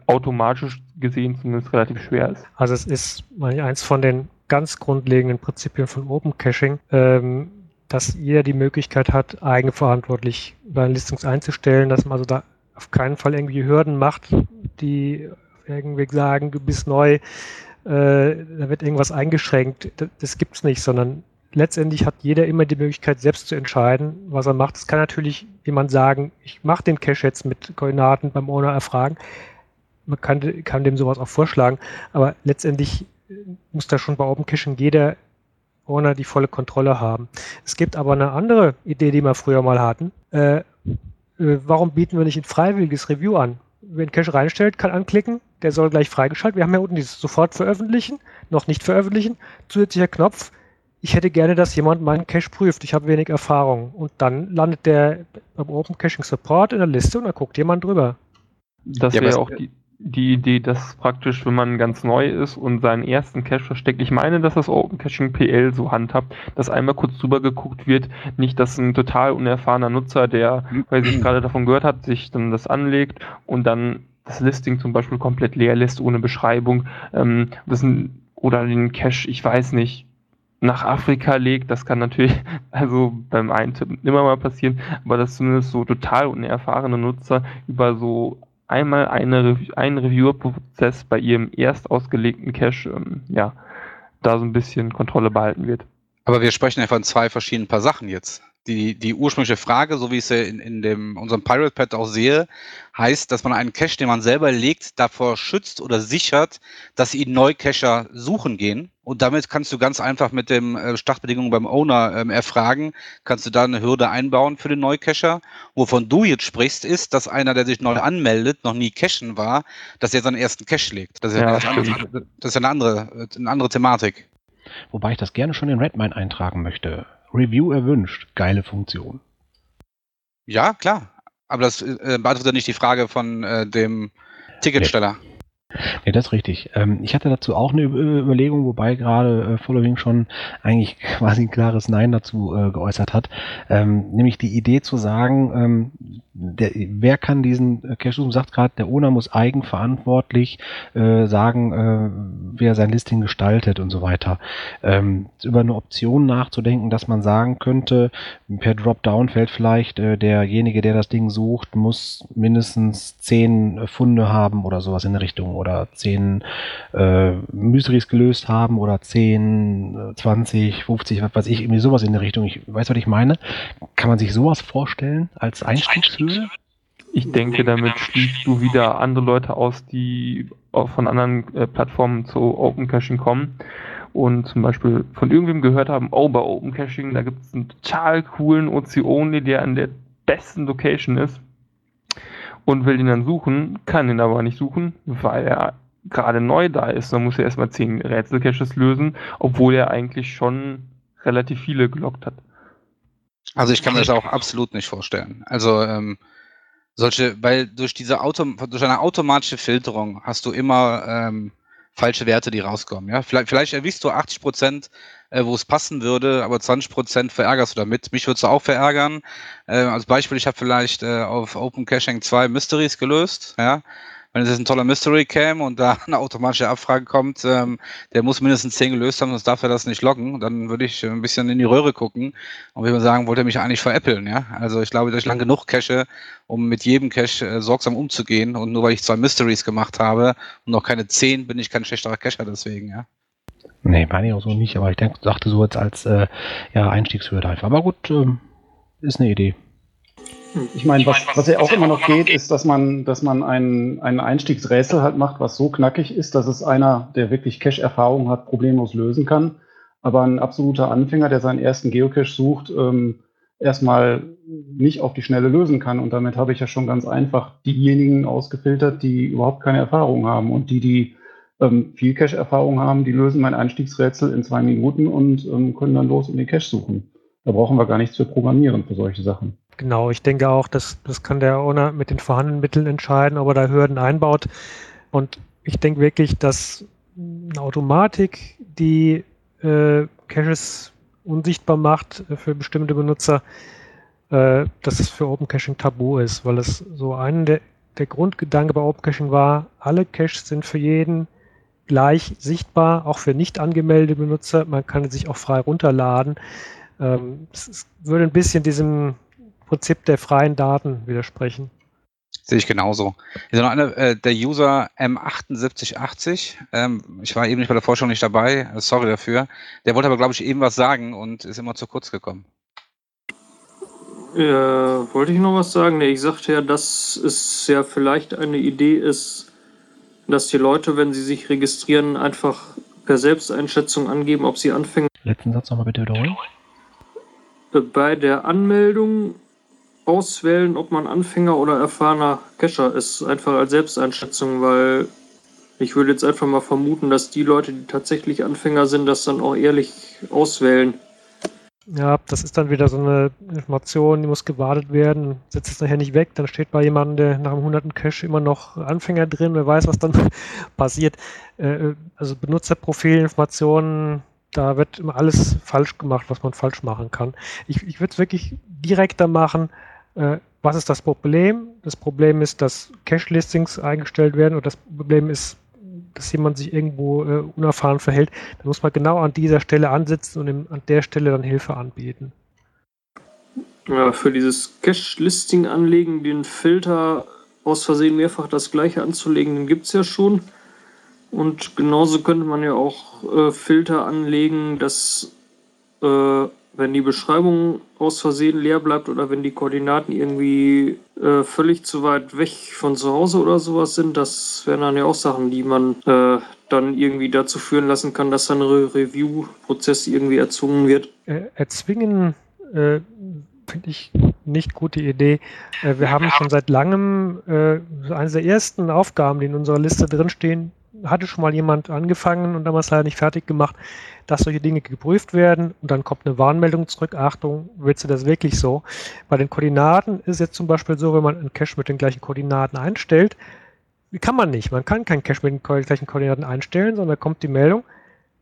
automatisch gesehen zumindest relativ schwer ist. Also es ist eins von den ganz grundlegenden Prinzipien von Open Caching, ähm, dass jeder die Möglichkeit hat, eigenverantwortlich seine Listings einzustellen, dass man also da auf keinen Fall irgendwie Hürden macht, die irgendwie sagen, du bist neu, äh, da wird irgendwas eingeschränkt. Das, das gibt's nicht, sondern letztendlich hat jeder immer die Möglichkeit, selbst zu entscheiden, was er macht. Es kann natürlich jemand sagen, ich mache den Cache jetzt mit Koordinaten beim Owner erfragen. Man kann, kann dem sowas auch vorschlagen, aber letztendlich muss da schon bei Open Caching jeder Owner die volle Kontrolle haben. Es gibt aber eine andere Idee, die wir früher mal hatten. Äh, äh, warum bieten wir nicht ein freiwilliges Review an? Wer einen Cache reinstellt, kann anklicken, der soll gleich freigeschaltet. Wir haben ja unten dieses sofort veröffentlichen, noch nicht veröffentlichen, zusätzlicher Knopf. Ich hätte gerne, dass jemand meinen Cache prüft. Ich habe wenig Erfahrung. Und dann landet der beim Open Caching Support in der Liste und da guckt jemand drüber. Das ja, wäre auch die, die Idee, dass praktisch, wenn man ganz neu ist und seinen ersten Cache versteckt, ich meine, dass das Open Caching PL so handhabt, dass einmal kurz drüber geguckt wird, nicht, dass ein total unerfahrener Nutzer, der, weil sich gerade davon gehört hat, sich dann das anlegt und dann das Listing zum Beispiel komplett leer lässt, ohne Beschreibung, ähm, das ein, oder den Cache, ich weiß nicht, nach Afrika legt, das kann natürlich *laughs* also beim Eintippen immer mal passieren, aber dass zumindest so total unerfahrene Nutzer über so einmal eine, einen Reviewer-Prozess bei ihrem erst ausgelegten Cache, ähm, ja, da so ein bisschen Kontrolle behalten wird. Aber wir sprechen ja von zwei verschiedenen paar Sachen jetzt die, die ursprüngliche Frage, so wie ich sie in, in dem, unserem Pirate Pad auch sehe, heißt, dass man einen Cache, den man selber legt, davor schützt oder sichert, dass ihn Neucacher suchen gehen. Und damit kannst du ganz einfach mit den äh, Startbedingungen beim Owner ähm, erfragen, kannst du da eine Hürde einbauen für den Neucacher. Wovon du jetzt sprichst, ist, dass einer, der sich neu anmeldet, noch nie cachen war, dass er seinen ersten Cache legt. Das ist ja, ja, andere, das ist eine andere, eine andere Thematik. Wobei ich das gerne schon in Redmine eintragen möchte. Review erwünscht. Geile Funktion. Ja, klar. Aber das äh, beantwortet nicht die Frage von äh, dem Ticketsteller. Nee. Nee, das ist richtig. Ähm, ich hatte dazu auch eine Überlegung, wobei gerade äh, Following schon eigentlich *laughs* quasi ein klares Nein dazu äh, geäußert hat. Ähm, nämlich die Idee zu sagen, ähm, der, wer kann diesen äh, Cache sagt gerade, der Owner muss eigenverantwortlich äh, sagen, äh, wer sein Listing gestaltet und so weiter. Ähm, über eine Option nachzudenken, dass man sagen könnte, per Dropdown-Feld vielleicht, äh, derjenige, der das Ding sucht, muss mindestens zehn Funde haben oder sowas in der Richtung oder zehn äh, Mysteries gelöst haben oder zehn, 20, 50, was weiß ich, irgendwie sowas in der Richtung. Ich weiß, was ich meine. Kann man sich sowas vorstellen als Einstiegshöhe? Ich denke, damit schließt du wieder andere Leute aus, die von anderen äh, Plattformen zu Open Caching kommen und zum Beispiel von irgendwem gehört haben, oh, bei Open Caching, da gibt es einen total coolen OC-Only, der an der besten Location ist und will ihn dann suchen, kann ihn aber nicht suchen, weil er gerade neu da ist. Dann muss er erstmal zehn Rätselcaches lösen, obwohl er eigentlich schon relativ viele gelockt hat. Also ich kann mir das auch absolut nicht vorstellen. Also ähm, solche, weil durch diese Auto, durch eine automatische Filterung hast du immer ähm, falsche Werte, die rauskommen. Ja, vielleicht, vielleicht erwischst du 80 Prozent äh, wo es passen würde, aber 20% verärgerst du damit. Mich würdest du auch verärgern. Äh, als Beispiel, ich habe vielleicht äh, auf Open Caching zwei Mysteries gelöst, ja. wenn es jetzt ein toller Mystery Cam und da *laughs* eine automatische Abfrage kommt, ähm, der muss mindestens 10 gelöst haben, sonst darf er das nicht loggen, dann würde ich ein bisschen in die Röhre gucken und würde sagen, wollte er mich eigentlich veräppeln, ja? Also ich glaube, dass ich lang genug cache, um mit jedem Cache äh, sorgsam umzugehen und nur weil ich zwei Mysteries gemacht habe und noch keine 10, bin ich kein schlechterer Cacher deswegen, ja. Nee, meine ich auch so nicht, aber ich denk, dachte so jetzt als äh, ja, Einstiegshürde einfach. Aber gut, ähm, ist eine Idee. Ich meine, was, was ja auch immer noch geht, ist, dass man, dass man ein, ein Einstiegsrätsel halt macht, was so knackig ist, dass es einer, der wirklich Cache-Erfahrung hat, problemlos lösen kann. Aber ein absoluter Anfänger, der seinen ersten Geocache sucht, ähm, erstmal nicht auf die Schnelle lösen kann. Und damit habe ich ja schon ganz einfach diejenigen ausgefiltert, die überhaupt keine Erfahrung haben. Und die, die ähm, viel Cache-Erfahrung haben, die lösen mein Einstiegsrätsel in zwei Minuten und ähm, können dann los in den Cache suchen. Da brauchen wir gar nichts für programmieren für solche Sachen. Genau, ich denke auch, dass das kann der Owner mit den vorhandenen Mitteln entscheiden, ob er da Hürden einbaut. Und ich denke wirklich, dass eine Automatik, die äh, Caches unsichtbar macht für bestimmte Benutzer, äh, dass es für Open Caching tabu ist, weil es so ein der, der Grundgedanke bei Open Caching war, alle Caches sind für jeden gleich sichtbar, auch für nicht angemeldete Benutzer. Man kann sich auch frei runterladen. Ähm, es würde ein bisschen diesem Prinzip der freien Daten widersprechen. Sehe ich genauso. Hier noch eine, äh, der User M7880. Ähm, ich war eben nicht bei der Vorstellung nicht dabei. Äh, sorry dafür. Der wollte aber, glaube ich, eben was sagen und ist immer zu kurz gekommen. Ja, wollte ich noch was sagen? Nee, ich sagte ja, dass es ja vielleicht eine Idee ist, dass die Leute, wenn sie sich registrieren, einfach per Selbsteinschätzung angeben, ob sie Anfänger. Letzten Satz nochmal bitte wiederholen. Bei der Anmeldung auswählen, ob man Anfänger oder erfahrener Cacher ist, einfach als Selbsteinschätzung, weil ich würde jetzt einfach mal vermuten, dass die Leute, die tatsächlich Anfänger sind, das dann auch ehrlich auswählen. Ja, das ist dann wieder so eine Information, die muss gewartet werden, setzt es nachher nicht weg, dann steht bei jemandem, der nach dem 100. Cache immer noch Anfänger drin, wer weiß, was dann *laughs* passiert. Äh, also Benutzerprofilinformationen, da wird immer alles falsch gemacht, was man falsch machen kann. Ich, ich würde es wirklich direkter machen. Äh, was ist das Problem? Das Problem ist, dass Cache-Listings eingestellt werden und das Problem ist, dass jemand sich irgendwo äh, unerfahren verhält, dann muss man genau an dieser Stelle ansetzen und im, an der Stelle dann Hilfe anbieten. Ja, für dieses Cache-Listing anlegen, den Filter aus Versehen mehrfach das gleiche anzulegen, den gibt es ja schon. Und genauso könnte man ja auch äh, Filter anlegen, dass äh, wenn die Beschreibung aus Versehen leer bleibt oder wenn die Koordinaten irgendwie äh, völlig zu weit weg von zu Hause oder sowas sind, das wären dann ja auch Sachen, die man äh, dann irgendwie dazu führen lassen kann, dass dann ein Re Review-Prozess irgendwie erzwungen wird. Äh, erzwingen äh, finde ich nicht gute Idee. Äh, wir haben schon seit langem äh, eine der ersten Aufgaben, die in unserer Liste drinstehen, hatte schon mal jemand angefangen und damals leider nicht fertig gemacht, dass solche Dinge geprüft werden und dann kommt eine Warnmeldung zurück. Achtung, willst du das wirklich so? Bei den Koordinaten ist jetzt zum Beispiel so, wenn man einen Cache mit den gleichen Koordinaten einstellt, kann man nicht. Man kann keinen Cache mit den gleichen Koordinaten einstellen, sondern da kommt die Meldung,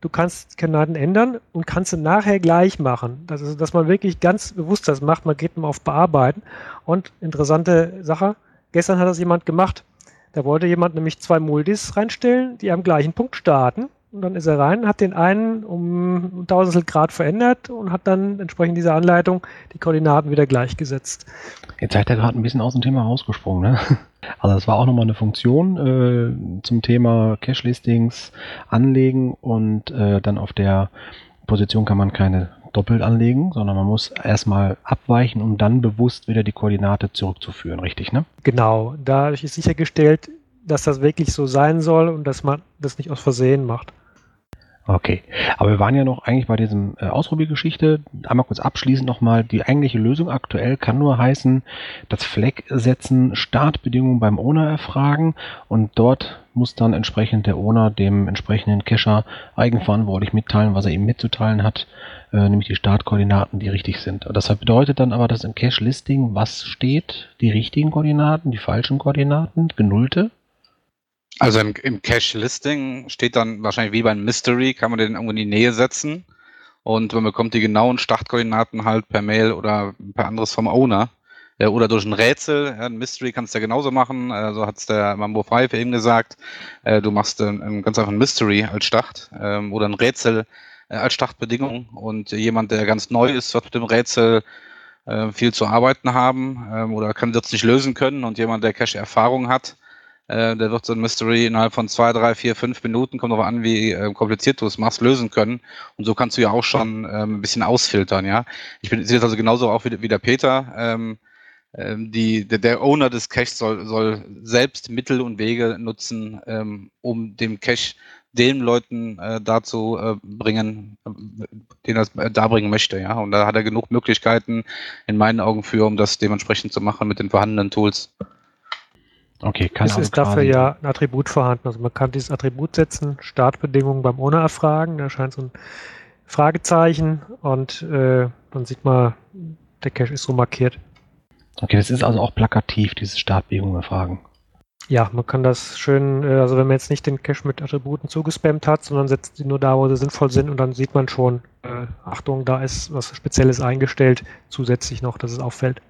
du kannst Koordinaten ändern und kannst sie nachher gleich machen. Das ist, dass man wirklich ganz bewusst das macht. Man geht mal auf Bearbeiten. Und interessante Sache, gestern hat das jemand gemacht. Da wollte jemand nämlich zwei Multis reinstellen, die am gleichen Punkt starten. Und dann ist er rein, hat den einen um ein Tausendstel Grad verändert und hat dann entsprechend dieser Anleitung die Koordinaten wieder gleichgesetzt. Jetzt seid ihr gerade ein bisschen aus dem Thema rausgesprungen, ne? *laughs* Also das war auch nochmal eine Funktion äh, zum Thema Cache-Listings anlegen und äh, dann auf der Position kann man keine doppelt anlegen, sondern man muss erstmal abweichen, um dann bewusst wieder die Koordinate zurückzuführen, richtig, ne? Genau, dadurch ist sichergestellt, dass das wirklich so sein soll und dass man das nicht aus Versehen macht. Okay, aber wir waren ja noch eigentlich bei diesem äh, Ausprobiergeschichte. Einmal kurz abschließend nochmal, die eigentliche Lösung aktuell kann nur heißen, das Flag setzen, Startbedingungen beim Owner erfragen und dort muss dann entsprechend der Owner dem entsprechenden Cacher eigenverantwortlich mitteilen, was er ihm mitzuteilen hat, äh, nämlich die Startkoordinaten, die richtig sind. Das bedeutet dann aber, dass im Cache-Listing was steht, die richtigen Koordinaten, die falschen Koordinaten, genullte? Also im, im Cache-Listing steht dann wahrscheinlich wie beim Mystery, kann man den irgendwo in die Nähe setzen und man bekommt die genauen Startkoordinaten halt per Mail oder per anderes vom Owner. äh, oder durch ein Rätsel. Ein Mystery kannst du ja genauso machen. So hat es der Mambo 5 eben gesagt. Äh, du machst ein ganz einfach ein Mystery als Start ähm, oder ein Rätsel äh, als Startbedingung. Und jemand, der ganz neu ist, wird mit dem Rätsel viel zu arbeiten haben ähm, oder kann es nicht lösen können. Und jemand, der Cache-Erfahrung hat, äh, der wird so ein Mystery innerhalb von zwei, drei, vier, fünf Minuten, kommt darauf an, wie äh, kompliziert du es machst, lösen können. Und so kannst du ja auch schon ähm, ein bisschen ausfiltern, ja. Ich bin sehe jetzt also genauso auch wie, wie der Peter. Ähm, ähm, die, der, der Owner des Caches soll, soll selbst Mittel und Wege nutzen, ähm, um dem Cache den Leuten äh, dazu äh, bringen, äh, den er äh, darbringen möchte, ja. Und da hat er genug Möglichkeiten in meinen Augen für, um das dementsprechend zu machen mit den vorhandenen Tools. Okay, kann Es also ist dafür ja ein Attribut vorhanden. Also man kann dieses Attribut setzen, Startbedingungen beim Owner erfragen, da erscheint so ein Fragezeichen und äh, dann sieht man, der Cache ist so markiert. Okay, das ist also auch plakativ, diese Startbedingungen erfragen. Ja, man kann das schön, äh, also wenn man jetzt nicht den Cache mit Attributen zugespammt hat, sondern setzt sie nur da, wo sie sinnvoll sind und dann sieht man schon, äh, Achtung, da ist was Spezielles eingestellt, zusätzlich noch, dass es auffällt.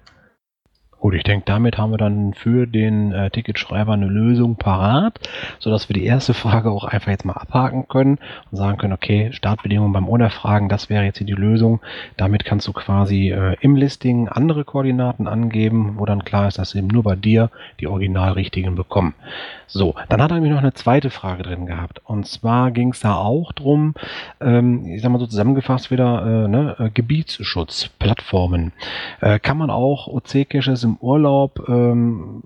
Gut, ich denke, damit haben wir dann für den äh, Ticketschreiber eine Lösung parat, sodass wir die erste Frage auch einfach jetzt mal abhaken können und sagen können, okay, Startbedingungen beim Unerfragen, das wäre jetzt hier die Lösung. Damit kannst du quasi äh, im Listing andere Koordinaten angeben, wo dann klar ist, dass eben nur bei dir die original richtigen bekommen. So, dann hat er nämlich noch eine zweite Frage drin gehabt. Und zwar ging es da auch drum, ähm, ich sag mal so zusammengefasst wieder, äh, ne, äh, Gebietsschutz, Plattformen. Äh, kann man auch OC-Caches im Urlaub ähm,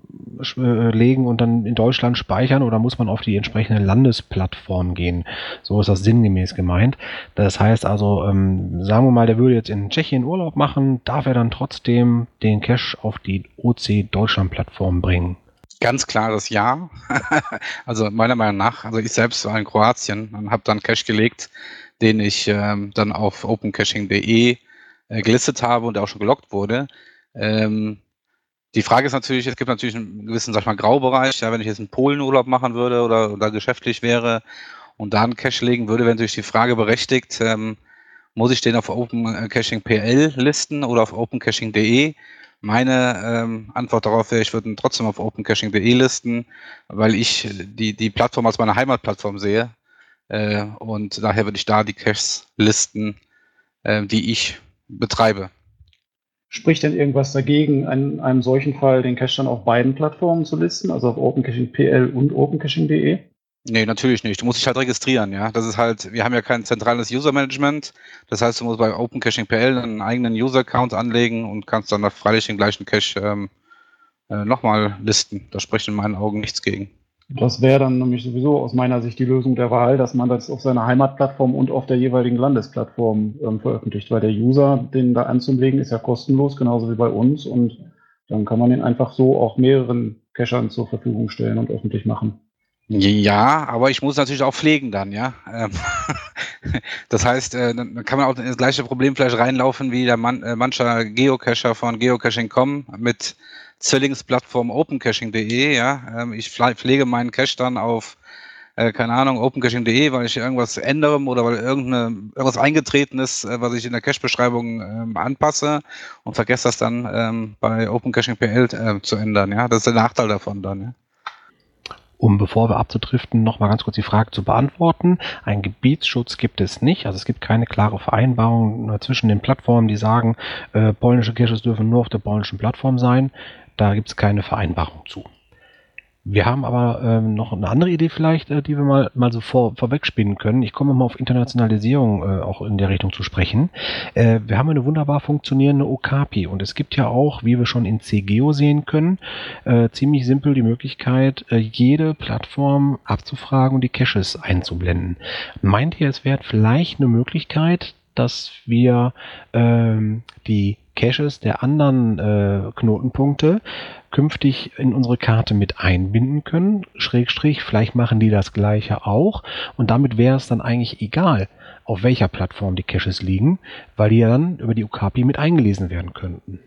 äh, legen und dann in Deutschland speichern oder muss man auf die entsprechende Landesplattform gehen? So ist das sinngemäß gemeint. Das heißt also, ähm, sagen wir mal, der würde jetzt in Tschechien Urlaub machen, darf er dann trotzdem den Cache auf die OC Deutschland Plattform bringen? Ganz klares Ja. *laughs* also meiner Meinung nach, also ich selbst war in Kroatien und habe dann Cache gelegt, den ich ähm, dann auf opencaching.de äh, gelistet habe und auch schon gelockt wurde. Ähm, die Frage ist natürlich, es gibt natürlich einen gewissen, sag ich mal, Graubereich. Ja, wenn ich jetzt einen Polenurlaub machen würde oder, oder geschäftlich wäre und da einen Cache legen würde, wäre natürlich die Frage berechtigt, ähm, muss ich den auf Open Caching PL listen oder auf opencaching.de? Meine ähm, Antwort darauf wäre, ich würde ihn trotzdem auf opencaching.de listen, weil ich die, die Plattform als meine Heimatplattform sehe. Äh, und daher würde ich da die Caches listen, äh, die ich betreibe. Spricht denn irgendwas dagegen, in einem solchen Fall den Cache dann auf beiden Plattformen zu listen, also auf OpenCaching.pl und OpenCaching.de? Nee, natürlich nicht. Du musst dich halt registrieren, ja. Das ist halt, wir haben ja kein zentrales User-Management. Das heißt, du musst bei OpenCaching.pl einen eigenen User-Account anlegen und kannst dann freilich den gleichen Cache ähm, äh, nochmal listen. Da spricht in meinen Augen nichts gegen. Das wäre dann nämlich sowieso aus meiner Sicht die Lösung der Wahl, dass man das auf seiner Heimatplattform und auf der jeweiligen Landesplattform ähm, veröffentlicht, weil der User, den da anzulegen, ist ja kostenlos, genauso wie bei uns und dann kann man den einfach so auch mehreren Cachern zur Verfügung stellen und öffentlich machen. Ja, aber ich muss natürlich auch pflegen dann, ja. Ähm, *laughs* das heißt, äh, dann kann man auch in das gleiche Problem vielleicht reinlaufen wie der man, äh, mancher Geocacher von Geocaching.com mit Zwillingsplattform opencaching.de, ja. Ähm, ich pflege meinen Cache dann auf, äh, keine Ahnung, opencaching.de, weil ich irgendwas ändere oder weil irgendeine, irgendwas eingetreten ist, was ich in der Cache-Beschreibung ähm, anpasse und vergesse das dann ähm, bei opencaching.pl zu ändern, ja. Das ist der Nachteil davon dann, ja um bevor wir abzudriften, nochmal ganz kurz die Frage zu beantworten. Ein Gebietsschutz gibt es nicht. Also es gibt keine klare Vereinbarung zwischen den Plattformen, die sagen, äh, polnische Caches dürfen nur auf der polnischen Plattform sein. Da gibt es keine Vereinbarung zu. Wir haben aber ähm, noch eine andere Idee vielleicht, äh, die wir mal, mal so vor, vorwegspinnen können. Ich komme mal auf Internationalisierung äh, auch in der Richtung zu sprechen. Äh, wir haben eine wunderbar funktionierende Okapi und es gibt ja auch, wie wir schon in CGO sehen können, äh, ziemlich simpel die Möglichkeit, äh, jede Plattform abzufragen und die Caches einzublenden. Meint ihr, es wäre vielleicht eine Möglichkeit, dass wir ähm, die Caches der anderen äh, Knotenpunkte künftig in unsere Karte mit einbinden können. Schrägstrich, vielleicht machen die das gleiche auch. Und damit wäre es dann eigentlich egal, auf welcher Plattform die Caches liegen, weil die ja dann über die Okapi mit eingelesen werden könnten.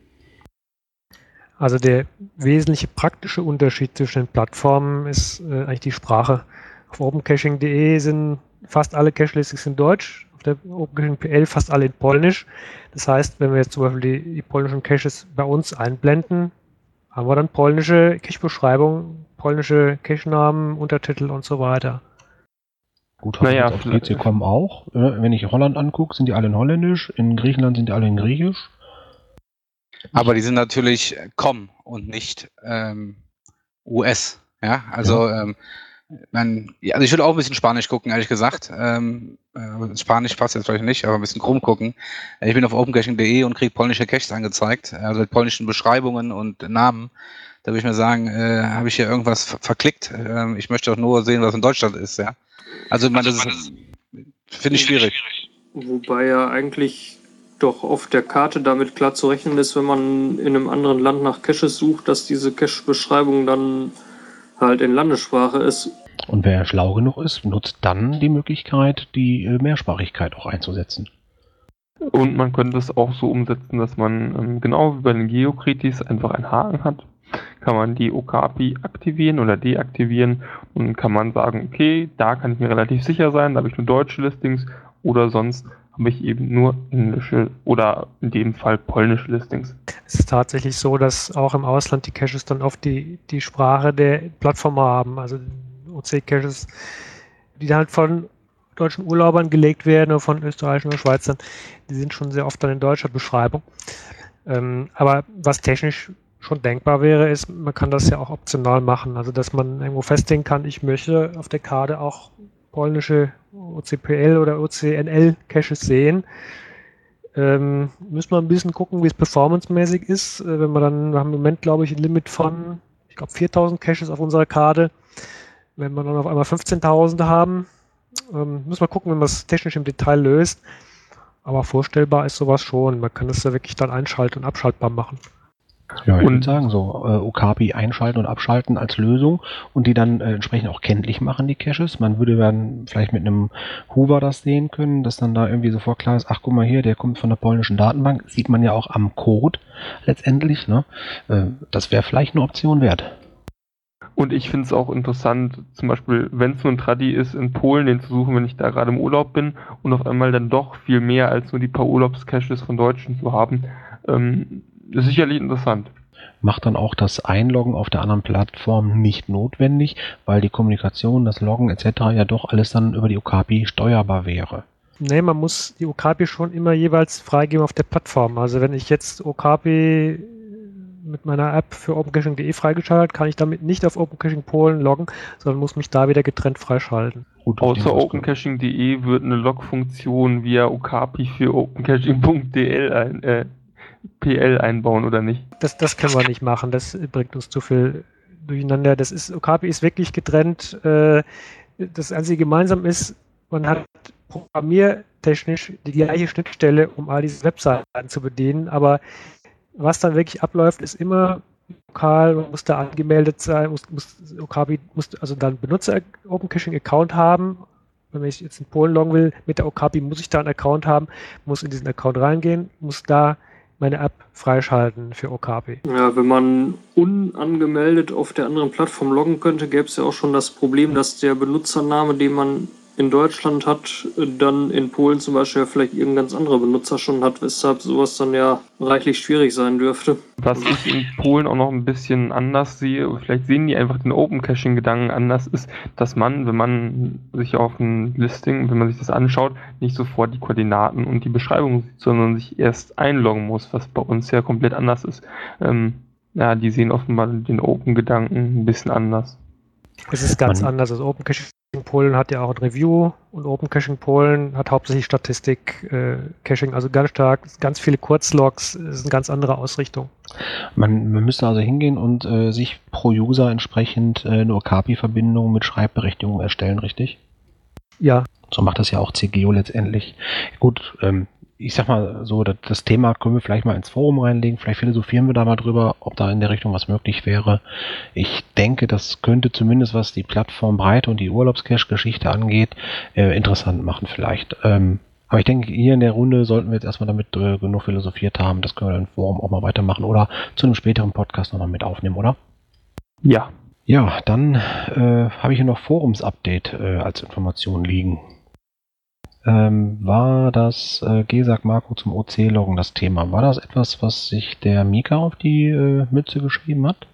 Also der wesentliche praktische Unterschied zwischen den Plattformen ist äh, eigentlich die Sprache. Auf opencaching.de sind fast alle Cache-Listings in Deutsch, auf der OpenCaching.pl fast alle in Polnisch. Das heißt, wenn wir jetzt zum Beispiel die, die polnischen Caches bei uns einblenden, haben wir dann polnische Cache-Beschreibung, polnische Cache-Namen, Untertitel und so weiter. Gut, naja, auf GC.com auch. Äh, wenn ich Holland angucke, sind die alle in Holländisch, in Griechenland sind die alle in Griechisch. Aber die sind natürlich com und nicht ähm, US. Ja, also ja. Ähm, man, ja, also ich würde auch ein bisschen Spanisch gucken, ehrlich gesagt. Ähm, äh, Spanisch passt jetzt vielleicht nicht, aber ein bisschen krumm gucken. Ich bin auf opencaching.de und kriege polnische Caches angezeigt, also mit polnischen Beschreibungen und Namen. Da würde ich mir sagen, äh, habe ich hier irgendwas ver verklickt? Ähm, ich möchte auch nur sehen, was in Deutschland ist, ja. Also, man, das ist, finde ich schwierig. Wobei ja eigentlich doch auf der Karte damit klar zu rechnen ist, wenn man in einem anderen Land nach Caches sucht, dass diese Cache-Beschreibung dann halt in Landessprache ist. Und wer schlau genug ist, nutzt dann die Möglichkeit, die äh, Mehrsprachigkeit auch einzusetzen. Und man könnte es auch so umsetzen, dass man ähm, genau wie bei den Geokritis einfach einen Haken hat. Kann man die Okapi aktivieren oder deaktivieren und kann man sagen, okay, da kann ich mir relativ sicher sein, da habe ich nur deutsche Listings oder sonst habe ich eben nur englische oder in dem Fall polnische Listings. Es ist tatsächlich so, dass auch im Ausland die Caches dann oft die, die Sprache der Plattform haben, also OC-Caches, die halt von deutschen Urlaubern gelegt werden oder von österreichischen oder Schweizern, die sind schon sehr oft dann in deutscher Beschreibung. Ähm, aber was technisch schon denkbar wäre, ist, man kann das ja auch optional machen, also dass man irgendwo festlegen kann, ich möchte auf der Karte auch polnische OCPL oder OCNL-Caches sehen. Ähm, müssen wir ein bisschen gucken, wie es performancemäßig ist. Äh, wenn wir dann, wir haben im Moment, glaube ich, ein Limit von, ich glaube, 4000 Caches auf unserer Karte. Wenn wir dann auf einmal 15.000 haben, ähm, müssen wir gucken, wenn man es technisch im Detail löst. Aber vorstellbar ist sowas schon. Man kann das ja wirklich dann einschalten und abschaltbar machen. Ja, ich und, würde sagen, so äh, Okapi einschalten und abschalten als Lösung und die dann äh, entsprechend auch kenntlich machen, die Caches. Man würde dann vielleicht mit einem Hoover das sehen können, dass dann da irgendwie sofort klar ist, ach guck mal hier, der kommt von der polnischen Datenbank. Sieht man ja auch am Code letztendlich. Ne? Äh, das wäre vielleicht eine Option wert. Und ich finde es auch interessant, zum Beispiel, wenn es nur ein Tradi ist, in Polen den zu suchen, wenn ich da gerade im Urlaub bin und auf einmal dann doch viel mehr als nur die paar Urlaubscaches von Deutschen zu haben. Ähm, ist sicherlich interessant. Macht dann auch das Einloggen auf der anderen Plattform nicht notwendig, weil die Kommunikation, das Loggen etc. ja doch alles dann über die Okapi steuerbar wäre. Nee, man muss die Okapi schon immer jeweils freigeben auf der Plattform. Also wenn ich jetzt Okapi mit meiner App für OpenCaching.de freigeschaltet, kann ich damit nicht auf OpenCaching Polen loggen, sondern muss mich da wieder getrennt freischalten. Gut, Außer OpenCaching.de wird eine Logfunktion via Okapi für OpenCaching.dl ein, äh, PL einbauen oder nicht? Das, das können wir nicht machen. Das bringt uns zu viel durcheinander. Das ist, Okapi ist wirklich getrennt. Äh, das einzige gemeinsam ist, man hat programmiertechnisch die gleiche Schnittstelle, um all diese Webseiten zu bedienen, aber was dann wirklich abläuft, ist immer lokal, man muss da angemeldet sein, muss, muss Okapi muss also dann Benutzer Open Caching Account haben. Wenn ich jetzt in Polen loggen will, mit der Okapi muss ich da einen Account haben, muss in diesen Account reingehen, muss da meine App freischalten für Okapi. Ja, wenn man unangemeldet auf der anderen Plattform loggen könnte, gäbe es ja auch schon das Problem, dass der Benutzername, den man in Deutschland hat, dann in Polen zum Beispiel vielleicht irgendein ganz anderer Benutzer schon hat, weshalb sowas dann ja reichlich schwierig sein dürfte. Was ich in Polen auch noch ein bisschen anders sehe, vielleicht sehen die einfach den Open Caching Gedanken anders, ist, dass man, wenn man sich auf ein Listing, wenn man sich das anschaut, nicht sofort die Koordinaten und die Beschreibung sieht, sondern sich erst einloggen muss, was bei uns ja komplett anders ist. Ähm, ja, die sehen offenbar den Open Gedanken ein bisschen anders. Es ist ganz man, anders. Also Open Caching Polen hat ja auch ein Review und Open Caching Polen hat hauptsächlich Statistik, äh, Caching, also ganz stark, ganz viele Kurzlogs, ist eine ganz andere Ausrichtung. Man, man müsste also hingehen und äh, sich pro User entsprechend äh, eine Okapi-Verbindung mit Schreibberechtigung erstellen, richtig? Ja. So macht das ja auch CGO letztendlich. Gut, ähm, ich sag mal so, das, Thema können wir vielleicht mal ins Forum reinlegen. Vielleicht philosophieren wir da mal drüber, ob da in der Richtung was möglich wäre. Ich denke, das könnte zumindest, was die Plattformbreite und die Urlaubscache-Geschichte angeht, äh, interessant machen vielleicht. Ähm, aber ich denke, hier in der Runde sollten wir jetzt erstmal damit äh, genug philosophiert haben. Das können wir im Forum auch mal weitermachen oder zu einem späteren Podcast nochmal mit aufnehmen, oder? Ja. Ja, dann äh, habe ich hier noch Forums-Update äh, als Information liegen. Ähm, war das äh, GESAG Makro zum OC-Loggen das Thema. War das etwas, was sich der Mika auf die äh, Mütze geschrieben hat?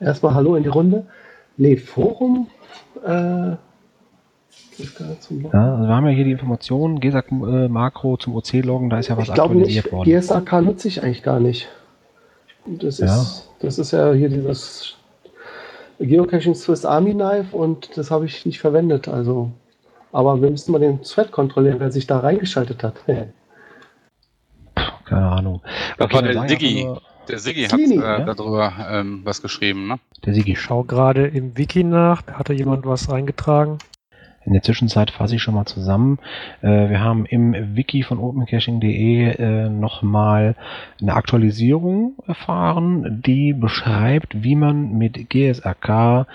Erstmal Hallo in die Runde. Nee, Forum. Äh. Ja, also wir haben ja hier die Informationen, GESAG äh, Makro zum OC-Loggen, da ist ja was ich glaube nicht, aktualisiert worden. GSAK nutze ich eigentlich gar nicht. Das Ja. ist, das ist ja hier dieses Geocaching Swiss Army Knife und das habe ich nicht verwendet. Also, aber wir müssen mal den Thread kontrollieren, wer sich da reingeschaltet hat. Keine Ahnung. Das war der Siggi. Der Siggi hat äh, ja? darüber ähm, was geschrieben, ne? Der Sigi Ich schaue gerade im Wiki nach. Da hatte jemand was eingetragen. In der Zwischenzeit fasse ich schon mal zusammen. Äh, wir haben im Wiki von opencaching.de äh, nochmal eine Aktualisierung erfahren, die beschreibt, wie man mit GSAK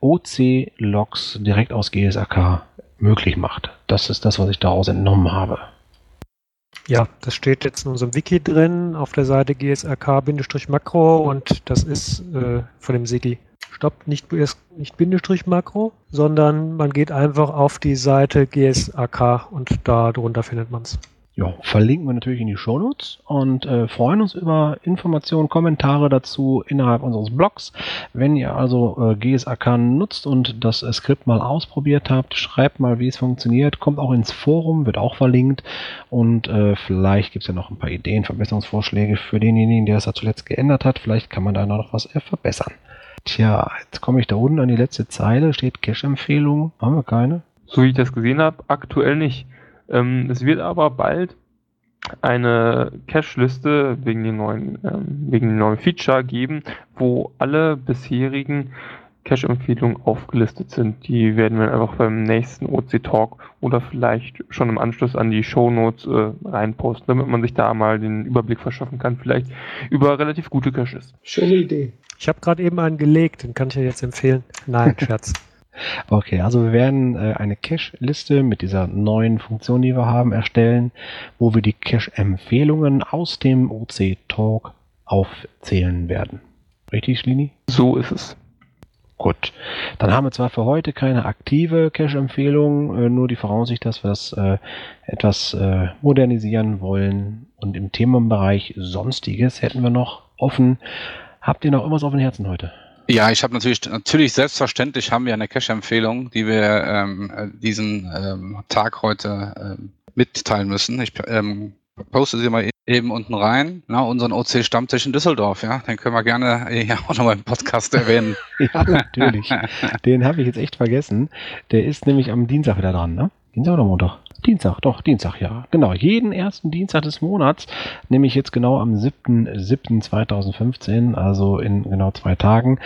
OC-Logs direkt aus GSAK möglich macht. Das ist das, was ich daraus entnommen habe. Ja, das steht jetzt in unserem Wiki drin auf der Seite GSRK-Makro und das ist äh, von dem Sigi. Stopp, nicht, nicht Bindestrich Makro, sondern man geht einfach auf die Seite GSAK und da drunter findet man es. Ja, verlinken wir natürlich in die Shownotes und äh, freuen uns über Informationen, Kommentare dazu innerhalb unseres Blogs. Wenn ihr also äh, GSAK nutzt und das äh, Skript mal ausprobiert habt, schreibt mal, wie es funktioniert, kommt auch ins Forum, wird auch verlinkt und äh, vielleicht gibt es ja noch ein paar Ideen, Verbesserungsvorschläge für denjenigen, der es da zuletzt geändert hat. Vielleicht kann man da noch was äh, verbessern. Tja, jetzt komme ich da unten an die letzte Zeile, steht Cache-Empfehlung. Haben wir keine? So wie ich das gesehen habe, aktuell nicht. Ähm, es wird aber bald eine Cache-Liste wegen dem neuen, ähm, wegen dem neuen Feature geben, wo alle bisherigen Cache-Empfehlungen aufgelistet sind. Die werden wir einfach beim nächsten OC-Talk oder vielleicht schon im Anschluss an die Shownotes äh, reinposten, damit man sich da mal den Überblick verschaffen kann, vielleicht über relativ gute Caches. Schöne Idee. Ich habe gerade eben einen gelegt, den kann ich ja jetzt empfehlen. Nein, Scherz. *laughs* Okay, also wir werden äh, eine Cache-Liste mit dieser neuen Funktion, die wir haben, erstellen, wo wir die Cache-Empfehlungen aus dem OC-Talk aufzählen werden. Richtig, Schlini? So ist es. Gut. Dann haben wir zwar für heute keine aktive Cache-Empfehlung, äh, nur die Voraussicht, dass wir das äh, etwas modernisieren wollen. Und im Themenbereich Sonstiges hätten wir noch offen. Habt ihr noch irgendwas auf den Herzen heute? Ja, ich habe natürlich, natürlich selbstverständlich haben wir eine Cache-Empfehlung, die wir ähm, äh, diesen ähm, Tag heute ähm, mitteilen müssen. Ich ähm, poste sie mal eben unten rein. Na, unseren OC-Stammtisch in Düsseldorf, ja. Den können wir gerne hier auch nochmal im Podcast erwähnen. *laughs* Ja, natürlich. Den habe ich jetzt echt vergessen. Der ist nämlich am Dienstag wieder dran, ne? Dienstag oder Montag? Dienstag, doch, Dienstag, ja. Genau, jeden ersten Dienstag des Monats, nämlich jetzt genau am 7.7.2015, also in genau zwei Tagen.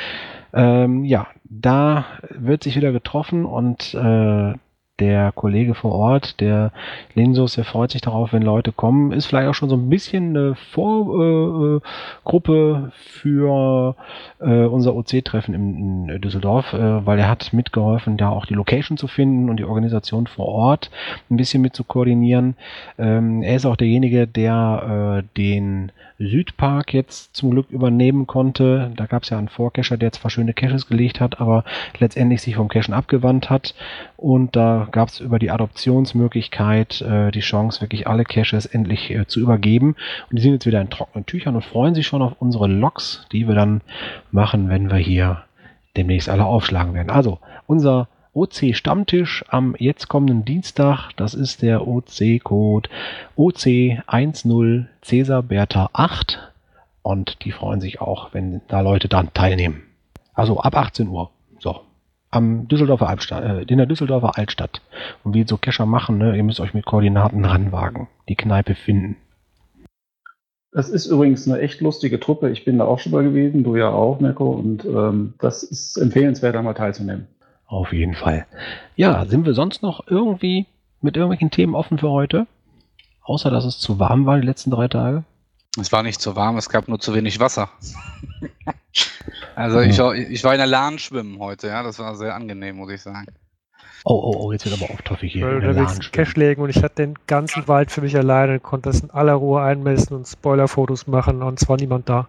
Ähm, ja, da wird sich wieder getroffen und äh, der Kollege vor Ort, der Linsus, der freut sich darauf, wenn Leute kommen. Ist vielleicht auch schon so ein bisschen eine Vorgruppe äh, Gruppe für äh, unser OC-Treffen in, in Düsseldorf, äh, weil er hat mitgeholfen, da auch die Location zu finden und die Organisation vor Ort ein bisschen mit zu koordinieren. Ähm, er ist auch derjenige, der äh, den Südpark jetzt zum Glück übernehmen konnte. Da gab es ja einen Vorcacher, der zwar schöne Caches gelegt hat, aber letztendlich sich vom Cachen abgewandt hat. Und da gab es über die Adoptionsmöglichkeit äh, die Chance, wirklich alle Caches endlich äh, zu übergeben. Und die sind jetzt wieder in trockenen Tüchern und freuen sich schon auf unsere Logs, die wir dann machen, wenn wir hier demnächst alle aufschlagen werden. Also, unser OC-Stammtisch am jetzt kommenden Dienstag, das ist der OC-Code OC10 Cäsar Bertha 8 und die freuen sich auch, wenn da Leute dran teilnehmen. Also ab 18 Uhr. So. Am Düsseldorfer Altstadt, äh, in der Düsseldorfer Altstadt. Und wie so Kescher machen, ne, ihr müsst euch mit Koordinaten ranwagen, die Kneipe finden. Das ist übrigens eine echt lustige Truppe. Ich bin da auch schon mal gewesen, du ja auch, Mirko. Und ähm, das ist empfehlenswert, da mal teilzunehmen. Auf jeden Fall. Ja, sind wir sonst noch irgendwie mit irgendwelchen Themen offen für heute? Außer dass es zu warm war die letzten drei Tage. Es war nicht zu warm, es gab nur zu wenig Wasser. *laughs* also ich, war- ich war in der Lahn schwimmen heute, ja, das war sehr angenehm, muss ich sagen. Oh, oh, oh, jetzt wird aber oft toffig hier. Weil du der willst Cache legen und ich hatte den ganzen Wald für mich alleine und konnte das in aller Ruhe einmessen und Spoilerfotos machen und es war niemand da.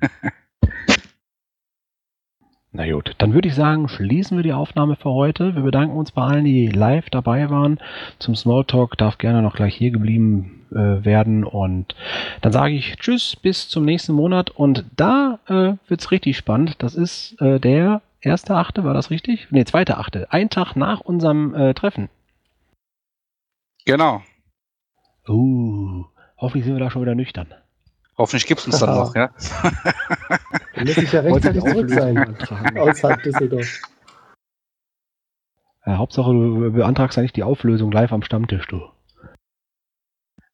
*laughs* Na gut, dann würde ich sagen, schließen wir die Aufnahme für heute. Wir bedanken uns bei allen, die live dabei waren. Zum Smalltalk darf gerne noch gleich hier geblieben äh, werden. Und dann sage ich Tschüss, bis zum nächsten Monat. Und da äh, wird's richtig spannend. Das ist äh, der erste Achte, war das richtig? Ne, zweite Achte. Ein Tag nach unserem äh, Treffen. Genau. Uh, hoffentlich sind wir da schon wieder nüchtern. Hoffentlich gibt's uns dann noch, ja. Dann muss ich ja rechtzeitig zurück sein. *laughs* Außerhalb Düsseldorf. Ja, Hauptsache, du beantragst ja nicht die Auflösung live am Stammtisch, du.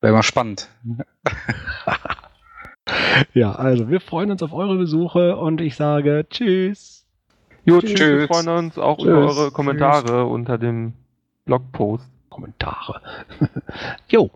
Wäre mal spannend. *laughs* Ja, also wir freuen uns auf eure Besuche und ich sage Tschüss. Jo, Tschüss. tschüss. Wir freuen uns auch Tschüss. über eure Kommentare unter dem Blogpost. Kommentare. *laughs* jo,